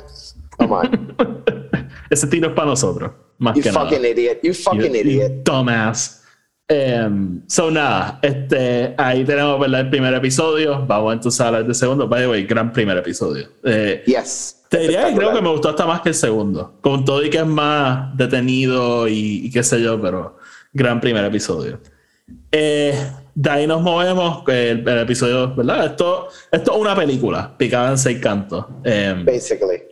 Come on. [laughs] Ese tiro es para nosotros, más You que nada. fucking idiot. You fucking You- you idiot. Dumbass. Em, so nada, este, ahí tenemos ¿verdad? el primer episodio. Vamos entonces a hablar del segundo. By the way, gran primer episodio. Eh, Yes. te diría que creo que me gustó hasta más que el segundo. Con todo y que es más detenido y, y qué sé yo, pero gran primer episodio. Eh, de ahí nos movemos. eh, El, el episodio, ¿verdad? Esto, esto es una película picada en seis cantos. Em, Basically.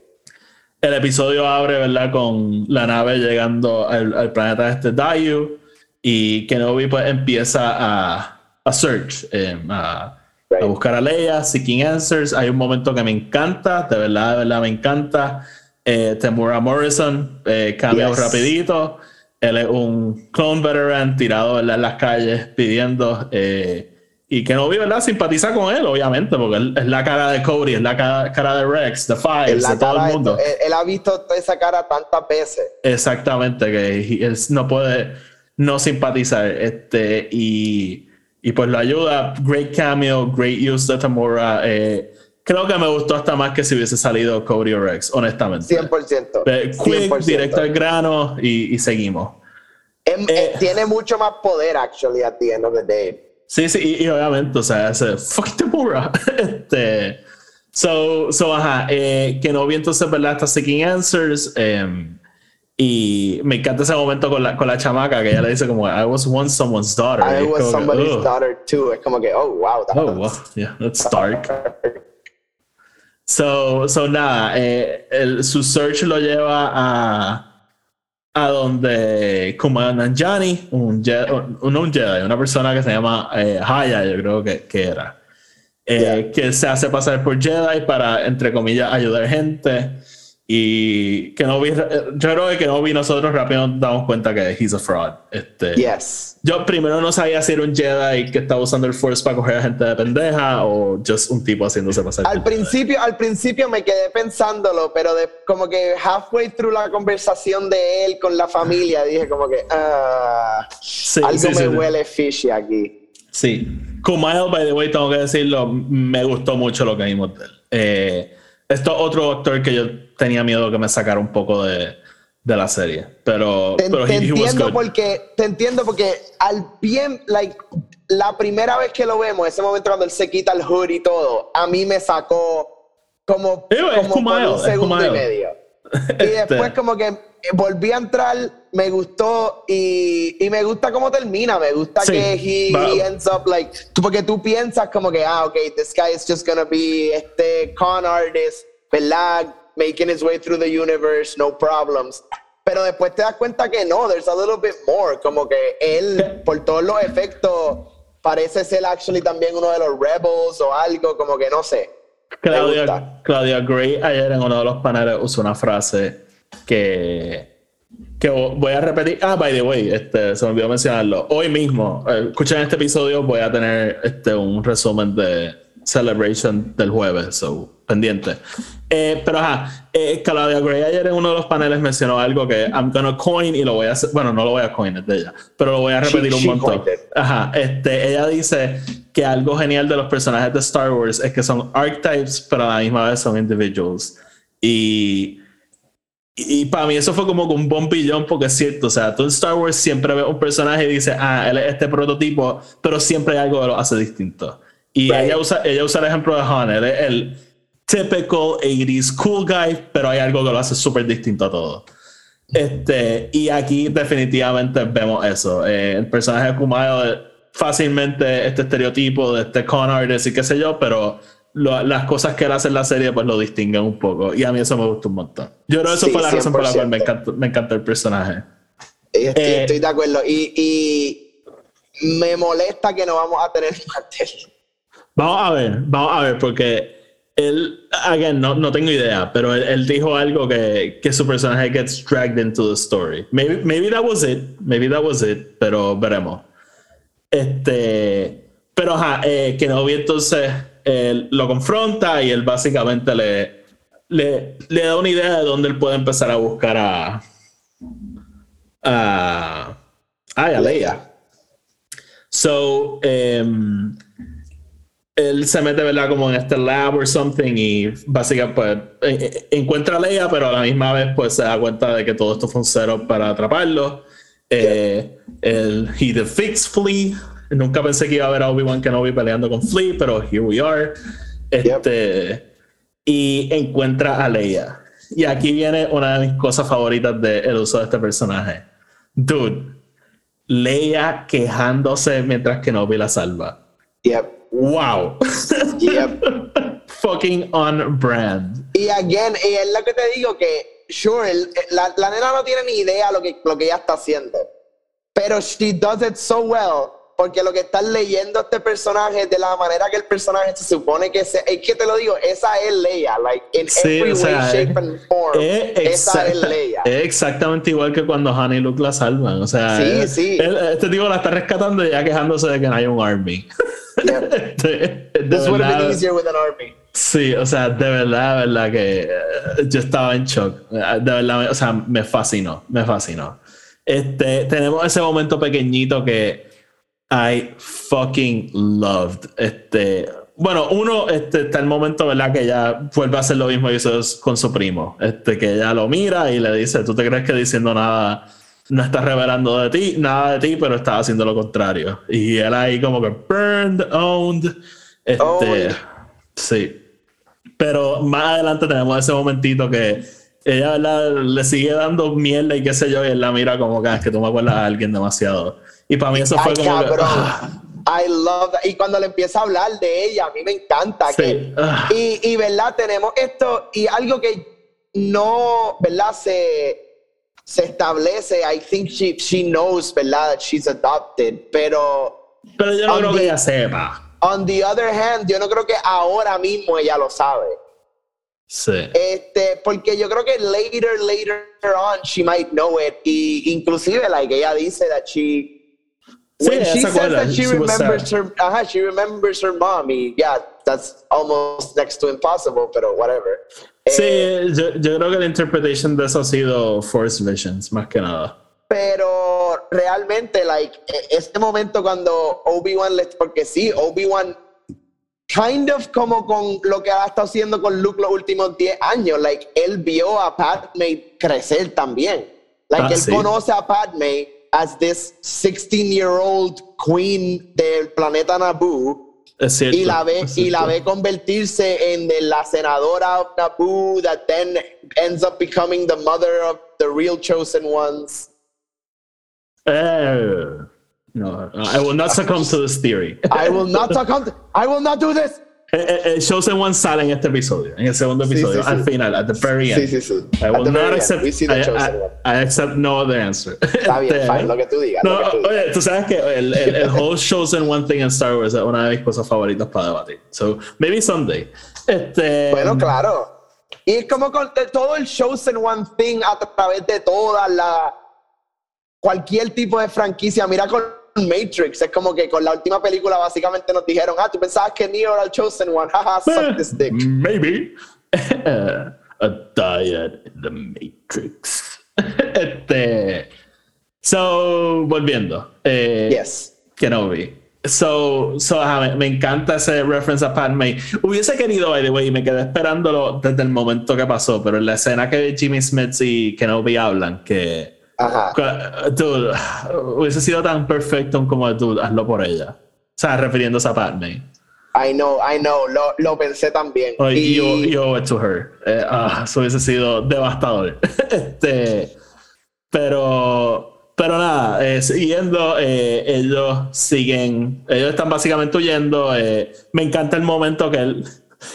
el episodio abre, ¿verdad? Con la nave llegando al, al planeta este Dayu y Kenobi pues empieza a, a search, eh, a, Right. a buscar a Leia, seeking answers. Hay un momento que me encanta, de verdad, de verdad me encanta. Eh, Temura Morrison, eh, cameo Yes. rapidito. Él es un clone veteran tirado ¿verdad? en las calles pidiendo. eh, y Kenobi, ¿verdad? Simpatiza con él, obviamente, porque él es la cara de Cody, es la cara, cara de Rex, de la de todo el mundo. él, él ha visto esa cara tantas veces. Exactamente, que él no puede no simpatizar. Este, y, y pues lo ayuda. Great cameo, great use de Tamura. eh, creo que me gustó hasta más que si hubiese salido Cody o Rex, honestamente. 100%. Eh, Quick, 100%. directo al grano y, y seguimos. Em- Eh. eh, tiene mucho más poder, actually, at the end of the day. Sí, sí, y, y obviamente, o sea, ese fuck Tamura. [laughs] este, so, so, ajá, eh, que no vi entonces, ¿verdad? Está Seeking Answers. em, Y me encanta ese momento con la, con la chamaca que ella le dice como, I was once someone's daughter. I was que, somebody's "Ugh". daughter too. Es como que, oh, wow. Oh, wow. Yeah, that's dark. So, so nada, eh, el- su search lo lleva a, a donde Kumail Nanjiani, un, Je- un, un Jedi, una persona que se llama eh, Haya, yo creo que, que era, eh, que se hace pasar por Jedi para, entre comillas, ayudar gente. Y que no vi, yo creo que no vi nosotros rápido nos damos cuenta que he's a fraud. Este, Yes. yo primero no sabía si era un Jedi que estaba usando el Force para coger a gente de pendeja o just un tipo haciéndose pasar. Al principio, al principio me quedé pensándolo, pero de, como que halfway through la conversación de él con la familia, dije como que ah, Sí, algo sí, me sí. huele fishy aquí. Sí. Kumail, by the way, tengo que decirlo, me gustó mucho lo que vimos de él. Eh, esto es otro actor que yo tenía miedo que me sacara un poco de, de la serie. Pero, Te, pero te he, he was entiendo porque te entiendo porque al bien, like la primera vez que lo vemos, ese momento cuando él se quita el hood y todo, a mí me sacó como, es como por Kumail, un es segundo y Kumail. medio. [laughs] Y después como que volví a entrar, me gustó y, y me gusta cómo termina, me gusta Sí, que he, va- he ends up like, tú- porque tú piensas como que, ah, ok, this guy is just gonna be este con artist, ¿verdad? Making his way through the universe, no problems. Pero después te das cuenta que no, there's a little bit more, como que él, por todos los efectos, parece ser actually también uno de los rebels o algo, como que no sé. Claudia. Claudia Gray ayer en uno de los paneles usó una frase que, que voy a repetir. Ah, by the way, este, se me olvidó mencionarlo. Hoy mismo, eh, escuchen este episodio, voy a tener este, un resumen de Celebration del jueves, so pendiente. Eh, pero ajá, eh, Claudia Gray ayer en uno de los paneles mencionó algo que I'm gonna coin y lo voy a hacer. Bueno, no lo voy a coin, es de ella, pero lo voy a repetir She- un she montón. Ajá, este, ella dice que algo genial de los personajes de Star Wars es que son archetypes, pero a la misma vez son individuals. Y, y, para mí eso fue como un bombillón, porque es cierto, o sea, tú en Star Wars siempre ves un personaje y dices, ah, él es este prototipo, pero siempre hay algo que lo hace distinto. Y Right. ella, usa, ella usa el ejemplo de Han, él es el typical 80s cool guy, pero hay algo que lo hace súper distinto a todo. Este, y aquí definitivamente vemos eso. Eh, el personaje de Kumail fácilmente este estereotipo de este con artist y qué sé yo, pero lo- las cosas que él hace en la serie pues lo distinguen un poco. Y a mí eso me gusta un montón. Yo creo que eso Sí, fue la razón por la cual me 100%. encanta, me encanta el personaje. Estoy, Eh, estoy de acuerdo. Y, y me molesta que no vamos a tener. [laughs] Vamos a ver, vamos a ver, porque él, again, no, no tengo idea, pero él, él dijo algo que, que su personaje gets dragged into the story. Maybe, maybe that was it, maybe that was it, pero veremos. Este, pero ajá, eh, Kenobi entonces él lo confronta y él básicamente le, le, le da una idea de dónde él puede empezar a buscar a. a. a Leia. So, em, él se mete, ¿verdad? Como en este lab or something y básicamente pues, en- en- encuentra a Leia, pero a la misma vez pues se da cuenta de que todo esto fue un setup para atraparlo. Eh, el, he defeats Flea. Nunca pensé que iba a ver a Obi-Wan Kenobi peleando con Flea, pero here we are. Este, Y encuentra a Leia. Y aquí viene una de mis cosas favoritas del uso de este personaje. Dude, Leia quejándose mientras Kenobi la salva. Yep. Wow. Yep. [laughs] Fucking on brand. Y again, y es lo que te digo que, sure, el- la, la nena no tiene ni idea lo que, lo que ella está haciendo. Pero she does it so well. Porque lo que estás leyendo este personaje, de la manera que el personaje se supone que se. Es que te lo digo, esa es Leia. Like, in Sí, every o sea, way, shape, and form. Es, esa es Leia. [laughs] es exactamente igual que cuando Han y Luke la salvan. O sea, Sí, eh, sí. él- este tipo la está rescatando y ya quejándose de que no hay un army. [laughs] Yep. Este, de This would have been easier with an army. Sí, o sea, de verdad, de verdad que eh, yo estaba en shock. Eh, De verdad, o sea, me fascinó, me fascinó. Este, tenemos ese momento pequeñito que I fucking loved. Este, bueno, uno, este, está el momento, ¿verdad? Que ella vuelve a hacer lo mismo que hizo con su primo. Este, que ella lo mira y le dice, ¿tú te crees que diciendo nada no estás revelando de ti, nada de ti, pero estás haciendo lo contrario? Y él ahí como que burned, owned. Este. Sí. Pero más adelante tenemos ese momentito que ella ¿verdad? le sigue dando mierda y qué sé yo, y él la mira como que "Ah, es que tú me acuerdas a alguien demasiado. Y para mí eso fue Ay, como que, cabrón. ah, I love that. Y cuando le empieza a hablar de ella, a mí me encanta. Sí. Que, Ah. y, y, ¿verdad? Tenemos esto y algo que no, ¿verdad? Se, se establece. I think she, she knows, ¿verdad? That she's adopted. Pero, pero yo no creo the- que ella sepa. on the other hand, yo no creo que ahora mismo ella lo sabe. Sí. Este, porque yo creo que later, later on, she might know it. Y inclusive, like, ella dice that she Sí, when she says that she, she remembers her, ajá, she remembers her mommy. Yeah, that's almost next to impossible, pero whatever. Sí, Eh, yo, yo creo que la interpretation de eso ha sido Force Visions, más que nada. pero realmente, like, e- este momento cuando Obi-Wan, porque sí, Obi-Wan, kind of como con lo que ha estado haciendo con Luke los últimos 10 años, like, él vio a Padme crecer también. Like, Ah, él sí. conoce a Padme as this 16-year-old queen del planeta Naboo. Es cierto. y la ve es y la ve convertirse en la senadora of Naboo that then ends up becoming the mother of the real chosen ones. Eh, no, I will not succumb to this theory. I will not talk on I will not do this. Eh, eh, eh, Chosen One sale en este episodio, en el segundo episodio, sí, al sí. final, at the very end. Sí, sí, sí. I will not accept. we see the I, chosen I- one. I accept no other answer. Está bien, [laughs] fine, lo que tú digas. No, tú digas. oye, tú sabes que el, el, el whole Chosen One thing en Star Wars es una de mis cosas favoritas para debatir. So, maybe someday. Este, Bueno, claro. Y es como con todo el chosen one thing a través de toda la cualquier tipo de franquicia. Mira con Matrix, es como que con la última película básicamente nos dijeron, ah, tú pensabas que Neo era el chosen one, [laughs] jaja, suck this dick. Maybe. [laughs] A diet in the Matrix. [laughs] este. So, volviendo. Eh, Yes. Kenobi. So, so ajá, me, me encanta ese reference a Padme. Hubiese querido, by the way, y me quedé esperándolo desde el momento que pasó, pero en la escena que Jimmy Smith y Kenobi hablan, que. Ajá. Dude, [sighs] hubiese sido tan perfecto como, dude, hazlo por ella. O sea, refiriéndose a Padme. I know, I know, lo, lo pensé también. Like, Y- you, you owe it to her. Eh, ah, eso hubiese sido devastador. [laughs] este, pero, pero nada, eh, siguiendo, eh, ellos siguen, ellos están básicamente huyendo. eh, me encanta el momento que él,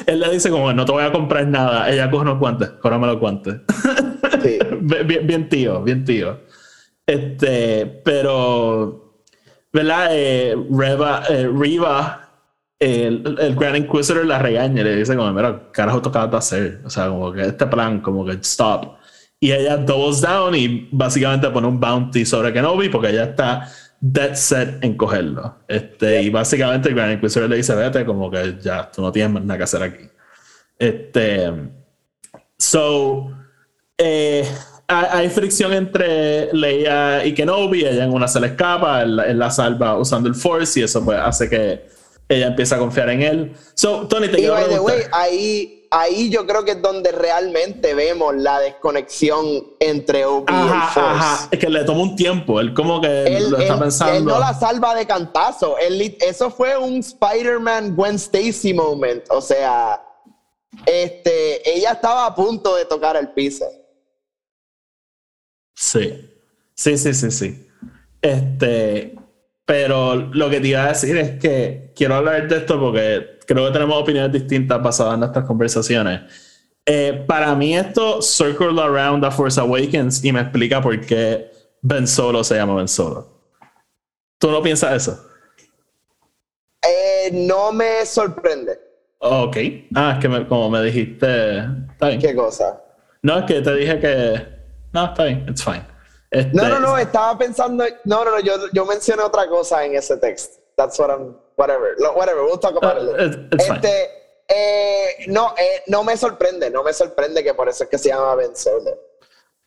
él le dice como, no te voy a comprar nada. Ella coge unos guantes, cóbrame los guantes. [laughs] sí. [laughs] bien, bien- tío, bien tío. Este, pero, ¿verdad? Eh, Reva, eh, Riva, el, el Grand Inquisitor la regaña le dice como, mira, carajo tocaba hacer. O sea, como que este plan, como que stop. Y ella doubles down y básicamente pone un bounty sobre Kenobi porque ella está dead set en cogerlo. Este, Y básicamente el Grand Inquisitor le dice, vete, como que ya, tú no tienes más nada que hacer aquí. Este, so, eh, hay, fricción entre Leia y Kenobi. Ella en una se le escapa, él, él la salva usando el Force y eso pues hace que ella empiece a confiar en él. So, Tony, te Y by the way, ahí, ahí yo creo que es donde realmente vemos la desconexión entre Obi y el Ajá, Force. ajá. Es que le toma un tiempo. Él como que Él, lo está él- pensando. él no la salva de cantazo. Eso fue un Spider-Man Gwen Stacy moment. O sea, este, ella estaba a punto de tocar el piso. Sí. Sí, sí, sí, sí. Este, pero lo que te iba a decir es que quiero hablar de esto porque creo que tenemos opiniones distintas basadas en nuestras conversaciones. Eh, para mí esto circle around the Force Awakens y me explica por qué Ben Solo se llama Ben Solo. ¿Tú no piensas eso? Eh, no me sorprende. Ok. Ah, es que me- como me dijiste... ¿Qué cosa? No, es que te dije que... No, está bien. It's fine. Este, No, no, no, estaba pensando. No, no, no, yo, yo mencioné otra cosa en ese text. That's what I'm. Whatever. Whatever, we'll talk about it. Uh, it's- fine. Este. eh, no, eh, no me sorprende, no me sorprende que por eso es que se llama Ben Solo.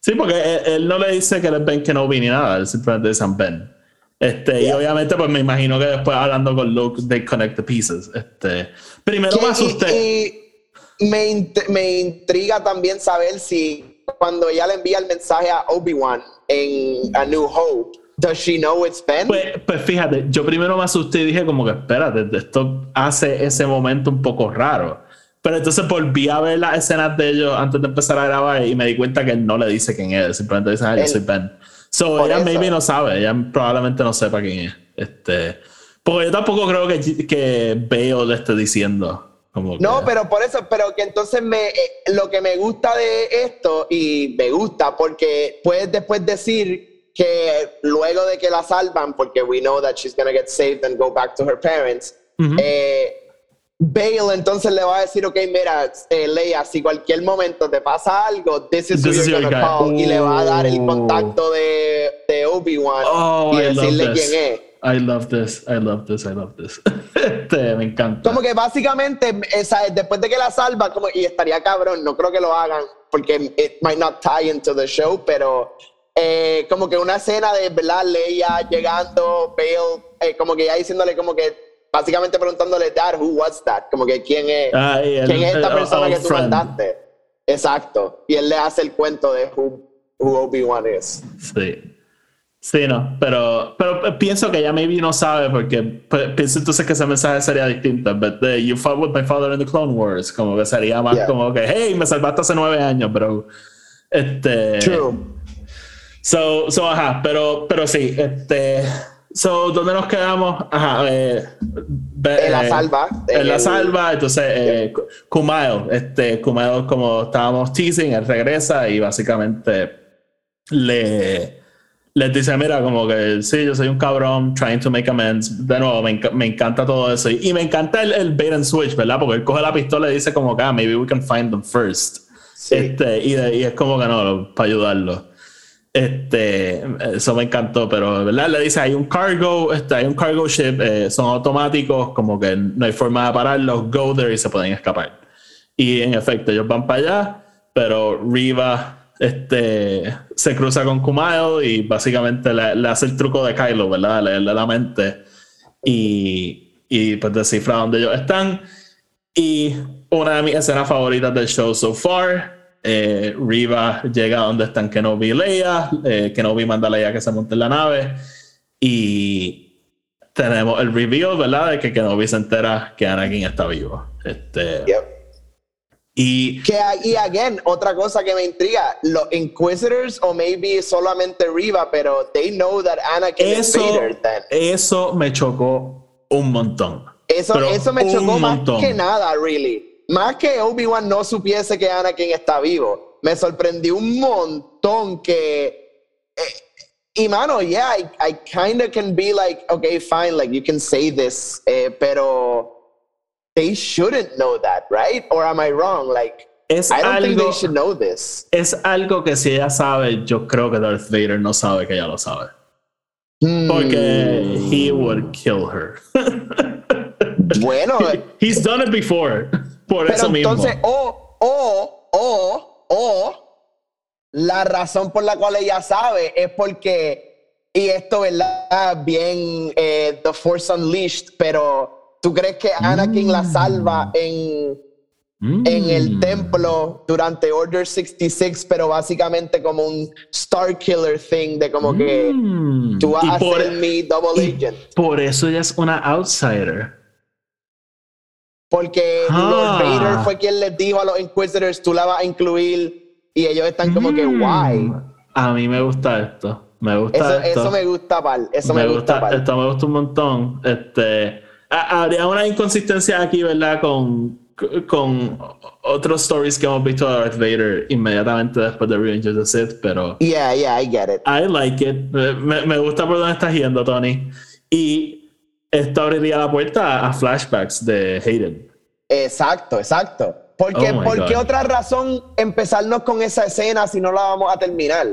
Sí, porque él, él no le dice que él es Ben Kenobi ni nada, él simplemente dice Ben. Este, Y obviamente, pues me imagino que después hablando con Luke, they connect the pieces. Este, primero Que- me asusté. y, y me, int- me intriga también saber si cuando ella le envía el mensaje a Obi-Wan en A New Hope, does she know it's Ben? Pues, pues fíjate, yo primero me asusté y dije como que espérate, esto hace ese momento un poco raro. Pero entonces volví a ver las escenas de ellos antes de empezar a grabar y me di cuenta que él no le dice quién es, simplemente dice, ah, yo soy Ben. So, ella eso. maybe no sabe, ella probablemente no sepa quién es. Este, porque yo tampoco creo que, que Bale le esté diciendo. Como No, que- pero por eso, pero que entonces me, eh, lo que me gusta de esto, y me gusta porque puedes después decir que luego de que la salvan, porque we know that she's gonna get saved and go back to her parents, Ujú. eh, Bale entonces le va a decir, ok, mira, eh, Leia, si cualquier momento te pasa algo, this is who This is you're your gonna call, y le va a dar el Oh. contacto de, de Obi-Wan Oh, y I decirle quién es. I love this, I love this, I love this. [laughs] este, me encanta. Como que básicamente, esa, después de que la salva, como, y estaría cabrón, no creo que lo hagan, porque it might not tie into the show, pero eh, como que una escena de, ¿verdad? Leia llegando, Bale, eh, como que ya diciéndole, como que, básicamente preguntándole, Dad, who was that? Como que, ¿quién es, el- ¿quién es esta el persona que tú friend. mandaste? Exacto. Y él le hace el cuento de who, who Obi-Wan is. Sí. Sí, no, pero, pero pienso que ella maybe no sabe porque pues, pienso entonces que ese mensaje sería distinto. But the, you fought with my father in the Clone Wars, como que sería más Yeah. como que, hey, me salvaste hace nueve años, bro. Este. True. So, so, ajá, pero, pero sí, este. So, ¿dónde nos quedamos? Ajá, eh, En la eh, salva, En en la salva, entonces, eh, Kumail, este, Kumail, como estábamos teasing, él regresa y básicamente le les dice, mira, como que sí, yo soy un cabrón, trying to make amends. De nuevo, me, enca- me encanta todo eso. Y, y me encanta el, el bait and switch, ¿verdad? Porque él coge la pistola y dice como que, ah, maybe we can find them first. Sí. Este, y, de- y es como que no, para ayudarlo. Este, eso me encantó, pero ¿verdad? Le dice, hay un cargo, este, hay un cargo ship, eh, son automáticos, como que no hay forma de pararlos, go there y se pueden escapar. Y en efecto, ellos van para allá, pero Riva este, se cruza con Kumail y básicamente le, le hace el truco de Kylo, ¿verdad? Leerle la mente y, y pues descifra dónde ellos están. Y una de mis escenas favoritas del show so far, eh, Riva llega donde están Kenobi y Leia, eh, Kenobi manda a Leia que se monte en la nave y tenemos el reveal, ¿verdad? De que Kenobi se entera que Anakin está vivo. Este, Yep. Y Que, y again, otra cosa que me intriga, los Inquisitors o maybe solamente Riva, pero they know that Anakin is eso, Vader then. eso me chocó un montón. Eso, eso me chocó más montón. que nada, really. Más que Obi-Wan no supiese que Anakin está vivo. Me sorprendió un montón que... eh, y mano, yeah, I, I kind of can be like, okay, fine, like you can say this, eh, pero they shouldn't know that, right? Or am I wrong? Like, Es I don't think they should know this. Es algo que si ella sabe, yo creo que Darth Vader no sabe que ella lo sabe. Hmm, Porque he would kill her. [laughs] bueno, He's done it before. Por pero eso mismo. entonces, o, o, o, o, la razón por la cual ella sabe es porque, y esto, ¿verdad? Bien, eh, The Force Unleashed, pero ¿tú crees que Anakin la salva en, Mm. en el templo durante Order 66, pero básicamente como un Star Killer thing de como que Mm. tú vas Y a por- ser mi double agent? Por eso ella es una outsider. Porque Ah. Lord Vader fue quien les dijo a los Inquisitors, tú la vas a incluir, y ellos están como que, Mm. why? A mí me gusta esto. Me gusta Eso, esto. eso me gusta, pal. Eso me, gusta, pal. esto me gusta un montón. Este, habría una inconsistencia aquí, ¿verdad? Con, con otros stories que hemos visto de Darth Vader inmediatamente después de Revenge of the Sith, pero Yeah, yeah, I get it. I like it. Me, me gusta por dónde estás yendo, Tony. Y esto abriría la puerta a flashbacks de Hayden. Exacto, exacto. Porque, Oh ¿Por qué otra razón empezarnos con esa escena si no la vamos a terminar?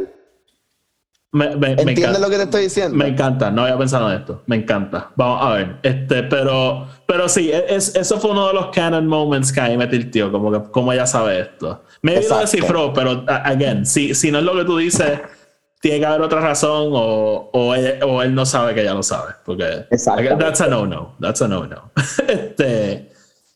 Me, me- me ¿Entiendes encanta. lo que te estoy diciendo? Me encanta, no había pensado en esto. Me encanta. Vamos a ver. Este, pero, pero sí, e, es, eso fue uno de los canon moments que ahí me tiltió, como que como ella sabe esto. Me lo descifró, pero again, si, si no es lo que tú dices, tiene que haber otra razón o, o, él, o él no sabe que ella lo sabe. Porque that's a no-no. That's a no-no. [laughs] este,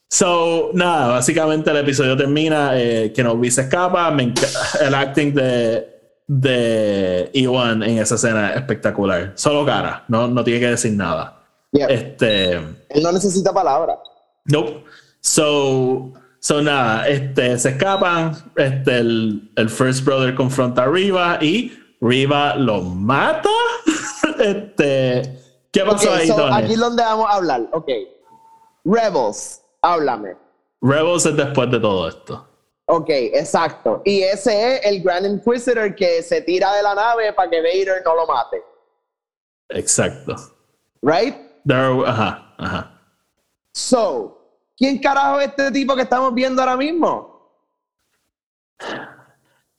so, nada, básicamente el episodio termina, eh, que no se escapa. Me el acting de, de Iwan en esa escena es espectacular. Solo cara, no, no tiene que decir nada. Yeah. Este. Él no necesita palabras. Nope. So, So nada, este, se escapan, este, el, el First Brother confronta a Riva y Riva lo mata. [laughs] este, ¿qué pasó Ok, ahí, so, Tony? aquí es donde vamos a hablar. Ok. Rebels, háblame. Rebels es después de todo esto. Ok, exacto. Y ese es el Grand Inquisitor que se tira de la nave para que Vader no lo mate. Exacto. Right? There- ajá, ajá. So, ¿quién carajo es este tipo que estamos viendo ahora mismo?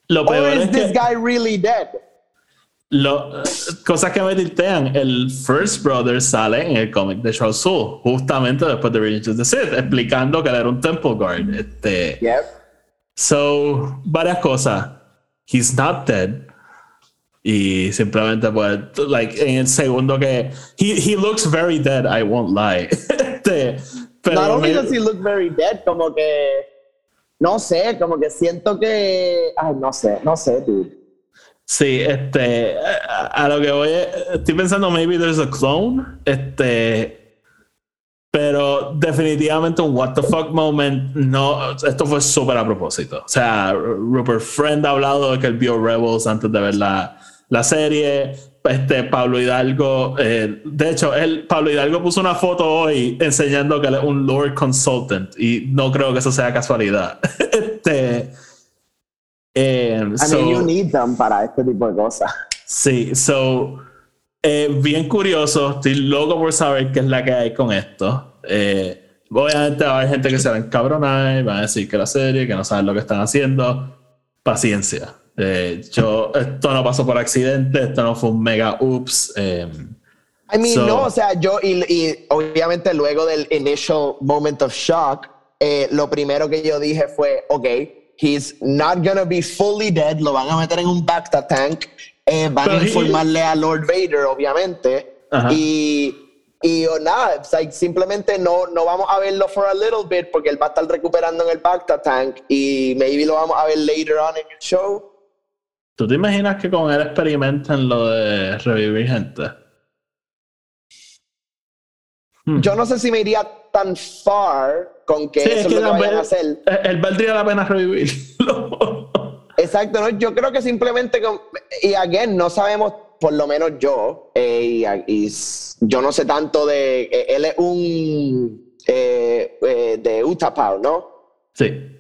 Lo Or peor is es this que guy really dead? lo- cosas que me tiltean, el First Brother sale en el cómic de Charles Soule, justamente después de Revenge of the Sith, explicando que él era un Temple Guard. Este, Yep. So, varias cosas. He's not dead. Y simplemente, pues, like, en el segundo que. He, he looks very dead, I won't lie. [laughs] Este, pero Not only me- does he look very dead, como que. No sé, como que siento que. Ay, no sé, no sé, dude. Sí, este. A, a lo que voy. es- Estoy pensando, maybe there's a clone. Este. Pero definitivamente un what the fuck moment. No, esto fue súper a propósito. O sea, Rupert Friend ha hablado de que él vio Rebels antes de ver la, la serie. Este, Pablo Hidalgo, eh, de hecho, él, Pablo Hidalgo puso una foto hoy enseñando que él es un Lord Consultant y no creo que eso sea casualidad. [laughs] este, eh, I so- mean, you need them para este tipo de cosas. Sí, so, eh, bien curioso, estoy loco por saber qué es la que hay con esto. Eh, obviamente va a haber gente que se va a encabronar, van a decir que la serie, que no saben lo que están haciendo. Paciencia. Eh, yo, esto no pasó por accidente, esto no fue un mega ups. eh, I mean, So- no, o sea, yo, y, y obviamente luego del initial moment of shock, eh, lo primero que yo dije fue, ok, he's not gonna be fully dead, lo van a meter en un Bacta tank, eh, van Pero a informarle a Lord Vader, obviamente, Ajá. y, y oh, nada, like, simplemente no, no vamos a verlo for a little bit porque él va a estar recuperando en el Bacta tank y maybe lo vamos a ver later on en el show. ¿Tú te imaginas que con él experimenten lo de revivir gente? Hmm. Yo no sé si me iría tan far con que Sí, eso es es que lo que vayan a hacer. eh, él valdría la pena revivirlo. [laughs] Exacto, ¿no? yo creo que simplemente, con- y again, no sabemos, por lo menos yo, eh, y, yo no sé tanto de, eh, él es un eh, de Utapau, ¿no? sí.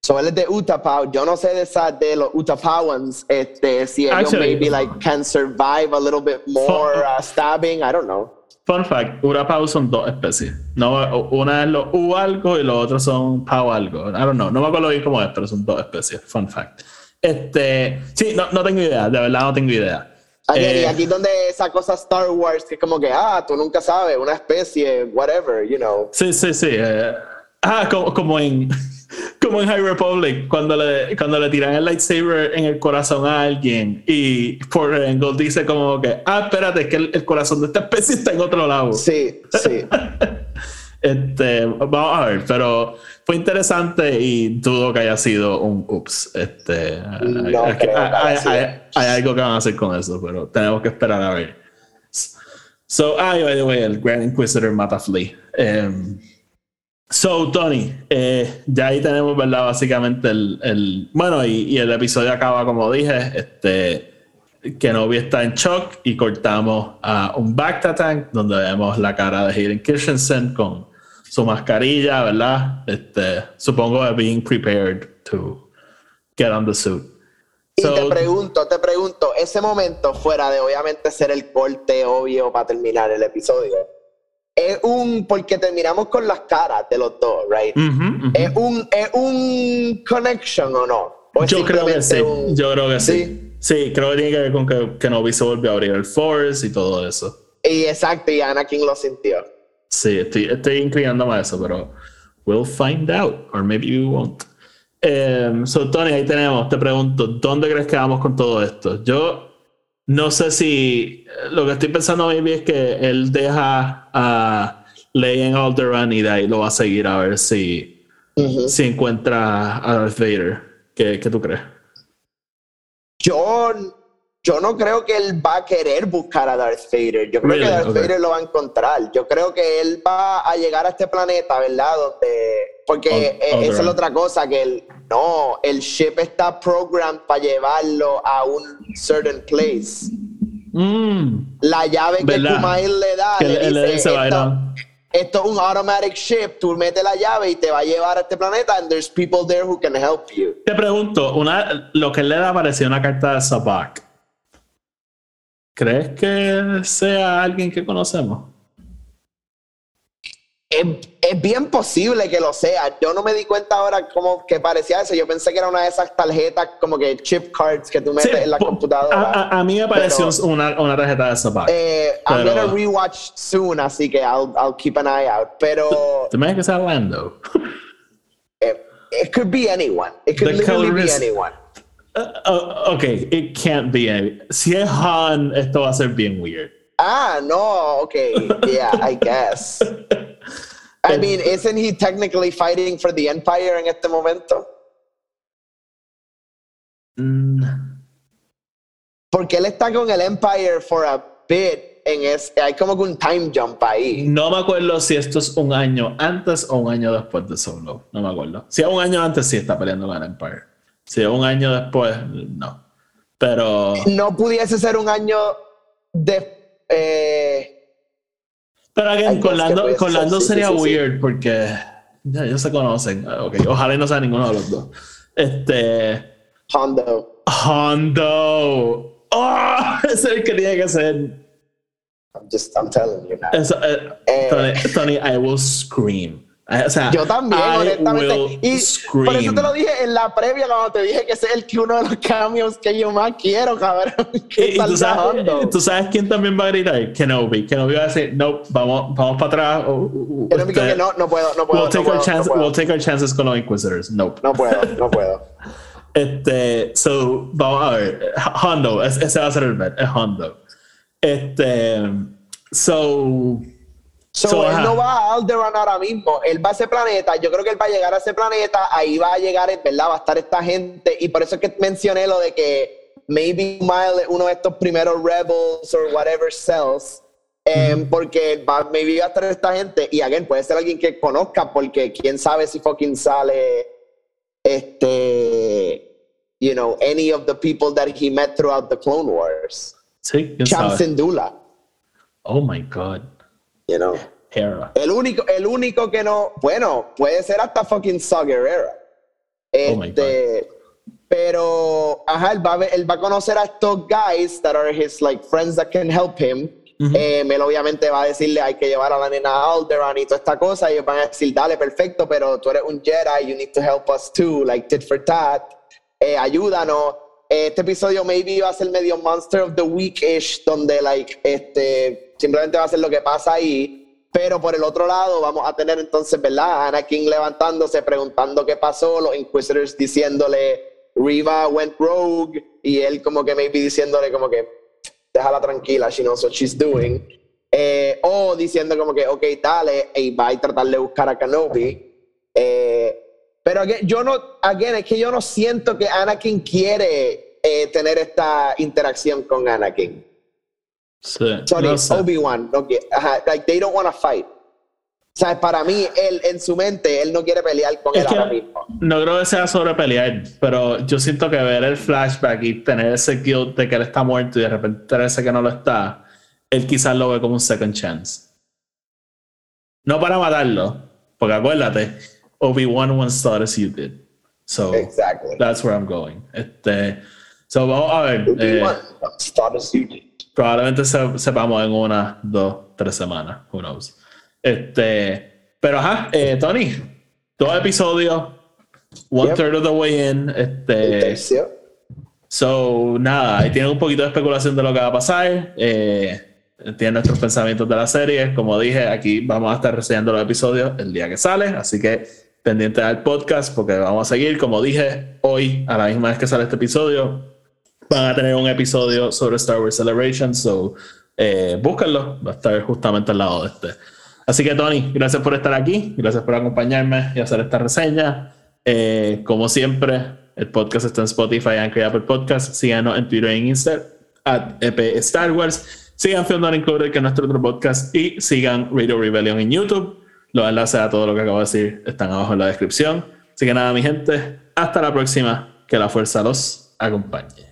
So él es de Utapau, yo no sé de, esa, de los Utapauans, este, si ellos Actually- maybe like can survive a little bit more uh, stabbing, I don't know. Fun fact, Urapau son dos especies. No, una es los U algo y los otros son Pau algo. I don't know. No me acuerdo bien cómo es, pero son dos especies. Fun fact. Este, sí, no, no tengo idea. De verdad no tengo idea. Y Eh, aquí donde esa cosa Star Wars, que es como que, ah, tú nunca sabes, una especie, whatever, you know. Sí, sí, sí. eh, ah, como, como en [laughs] como en High Republic, cuando le, cuando le tiran el lightsaber en el corazón a alguien y por Engel dice como que, ah, espérate, es que el, el corazón de esta especie está en otro lado. Sí, sí. [laughs] Este, vamos a ver, pero fue interesante y dudo que haya sido un ups. Este, No hay, creo que haya hay- sido. hay- hay algo que van a hacer con eso, pero tenemos que esperar a ver. So, ah, by the way, el Grand Inquisitor mata a Flea. Em, so, Tony, eh, ya ahí tenemos, ¿verdad? Básicamente el, el bueno, y, y el episodio acaba, como dije, este, que Novi está en shock y cortamos a un Bacta Tank donde vemos la cara de Hayden Christensen con su mascarilla, ¿verdad? Este, supongo de being prepared to get on the suit. Y So- te pregunto, te pregunto, ese momento, fuera de obviamente ser el corte obvio para terminar el episodio, es un, porque terminamos con las caras de los dos, right? ¿Es, un, ¿Es un connection o no? ¿O es Yo creo que sí. un- Yo creo que sí. Sí. sí. creo que tiene que ver con que, que Novi se volvió a abrir el Force y todo eso. Y exacto, y Anakin lo sintió. Sí, estoy, estoy inclinándome a eso, pero we'll find out, or maybe we won't. Em, so, Tony, ahí tenemos. Te pregunto, ¿dónde crees que vamos con todo esto? Yo no sé si lo que estoy pensando maybe es que él deja a Leia en Alderaan y de ahí lo va a seguir a ver si, si encuentra a Darth Vader. ¿Qué, qué tú crees? Yo, yo no creo que él va a querer buscar a Darth Vader. Yo creo Really? que Darth Okay. Vader lo va a encontrar. Yo creo que él va a llegar a este planeta, ¿verdad? Donde porque eh, esa es la otra cosa, que el, no, el ship está programmed para llevarlo a un certain place. Mm, La llave que ¿Verdad? Kumail le da, Que le dice, esto es un automatic ship, tú metes la llave y te va a llevar a este planeta and there's people there who can help you. Te pregunto, una, lo que él le da parecía una carta de Sabak. ¿Crees que sea alguien que conocemos? Es, es bien posible que lo sea. Yo no me di cuenta ahora como que parecía eso. Yo pensé que era una de esas tarjetas como que chip cards que tú metes Sí, en la computadora. A, a- a mí me pareció Pero- una, una tarjeta de Sabak. Eh, I'm Pero- gonna rewatch soon, así que I'll, I'll keep an eye out. Pero ¿Te imaginas que sea Lando? eh, it could be anyone. It could The literally be anyone. Uh, uh, ok, it can't be. Si es Han, esto va a ser bien weird. Ah, no, okay. Yeah, I guess. I [laughs] mean, isn't he technically fighting for the Empire en este momento? Mm, Porque él está con el Empire for a bit en ese, hay como que un time jump ahí. no me acuerdo si esto es un año antes o un año después de Solo. No me acuerdo. Si es un año antes, sí está peleando con el Empire. Si es un año después, no. Pero. No pudiese ser un año de... eh, Pero again, con Lando, con ser, Lando sí, sí, sería sí, sí. weird porque ya ellos se conocen. Ah, Ok, ojalá no sea ninguno de los dos. Este. Hondo. Hondo. ¡Oh! [laughs] Ese es el que tiene que ser. I'm just, I'm telling you now. Eso, eh, Eh. Tony, Tony, I will scream. Eh, O sea, Yo también, I honestamente. Y scream. por eso te lo dije en la previa cuando te dije que ese es el que uno de los cambios que yo más quiero, cabrón. [laughs] Que Y, tú, sabes, tú sabes quién también va a gritar? Kenobi. Kenobi va a decir, no, vamos, vamos para atrás. este, que no, no puedo, no puedo. we'll, take no, our puedo chance- no puedo. we'll take our chances con los Inquisitors. Nope. No puedo, no puedo. [laughs] Este, so, vamos a ver. Hondo, es- ese va a ser el bet, es Hondo. Este, so, So, So, él ajá. no va a Alderaan ahora mismo, él va a ese planeta, yo creo que él va a llegar a ese planeta, ahí va a llegar, ¿verdad? Va a estar esta gente, y por eso es que mencioné lo de que maybe Mile es uno de estos primeros rebels or whatever cells, em, porque va, maybe va a estar esta gente, y again, puede ser alguien que conozca, porque quién sabe si fucking sale, este, you know, any of the people that he met throughout the Clone Wars. sí, quién Cham sabe. Syndulla, Oh my god. You know. Hera. El único, el único que no, bueno, puede ser hasta fucking Saw Gerrera. Oh Este, pero, ajá, él va, a él va a conocer a estos guys that are his like friends that can help him. Eh, él obviamente va a decirle hay que llevar a la nena a Alderaan y toda esta cosa. Y ellos van a decir, dale, perfecto, pero tú eres un Jedi, you need to help us too, like tit for tat. Eh, ayúdanos. Este episodio maybe va a ser medio Monster of the Week-ish, donde like, este, simplemente va a ser lo que pasa ahí. Pero por el otro lado vamos a tener entonces, ¿verdad? Anakin levantándose, preguntando qué pasó, los Inquisitors diciéndole, Riva went rogue, y él como que maybe diciéndole como que, déjala tranquila, she knows what she's doing. Eh, o diciendo como que, ok, dale, y va a tratar de buscar a Kenobi. Pero again, yo no, again, es que yo no siento que Anakin quiere eh, tener esta interacción con Anakin. Sí, Sorry, no sé. Obi-Wan, no quiere- ajá, like they don't want to fight. O sea, para mí, él en su mente, él no quiere pelear con Es él que ahora mismo. no creo que sea sobre pelear, pero yo siento que ver el flashback y tener ese guilt de que él está muerto y de repente enterarse que no lo está, él quizás lo ve como un second chance. No para matarlo, porque acuérdate, Obi-Wan once thought as you did. So Exactly. that's where I'm going. Este, so vamos a ver. eh, Obi-Wan, start as you did. probablemente se- sepamos en una, dos, tres semanas. Who knows. Este, pero ajá, eh, Tony, dos episodios, one Yep. third of the way in. Este, so, nada, ahí tienen un poquito de especulación de lo que va a pasar. Eh, tienen nuestros pensamientos de la serie. Como dije, aquí vamos a estar reseñando los episodios el día que sale. Así que pendiente al podcast porque vamos a seguir. Como dije, hoy, a la misma vez que sale este episodio, van a tener un episodio sobre Star Wars Celebration. So, eh, búsquenlo. Va a estar justamente al lado de este. Así que, Tony, gracias por estar aquí. Gracias por acompañarme y hacer esta reseña. Eh, como siempre, el podcast está en Spotify, Anchor y Apple Podcast. Síganos en Twitter e en Insta, at EP Star Wars. Sigan Film Not Included, que es nuestro otro podcast. Y sigan Radio Rebellion en YouTube. Los enlaces a todo lo que acabo de decir están abajo en la descripción. Así que nada, mi gente, hasta la próxima. Que la fuerza los acompañe.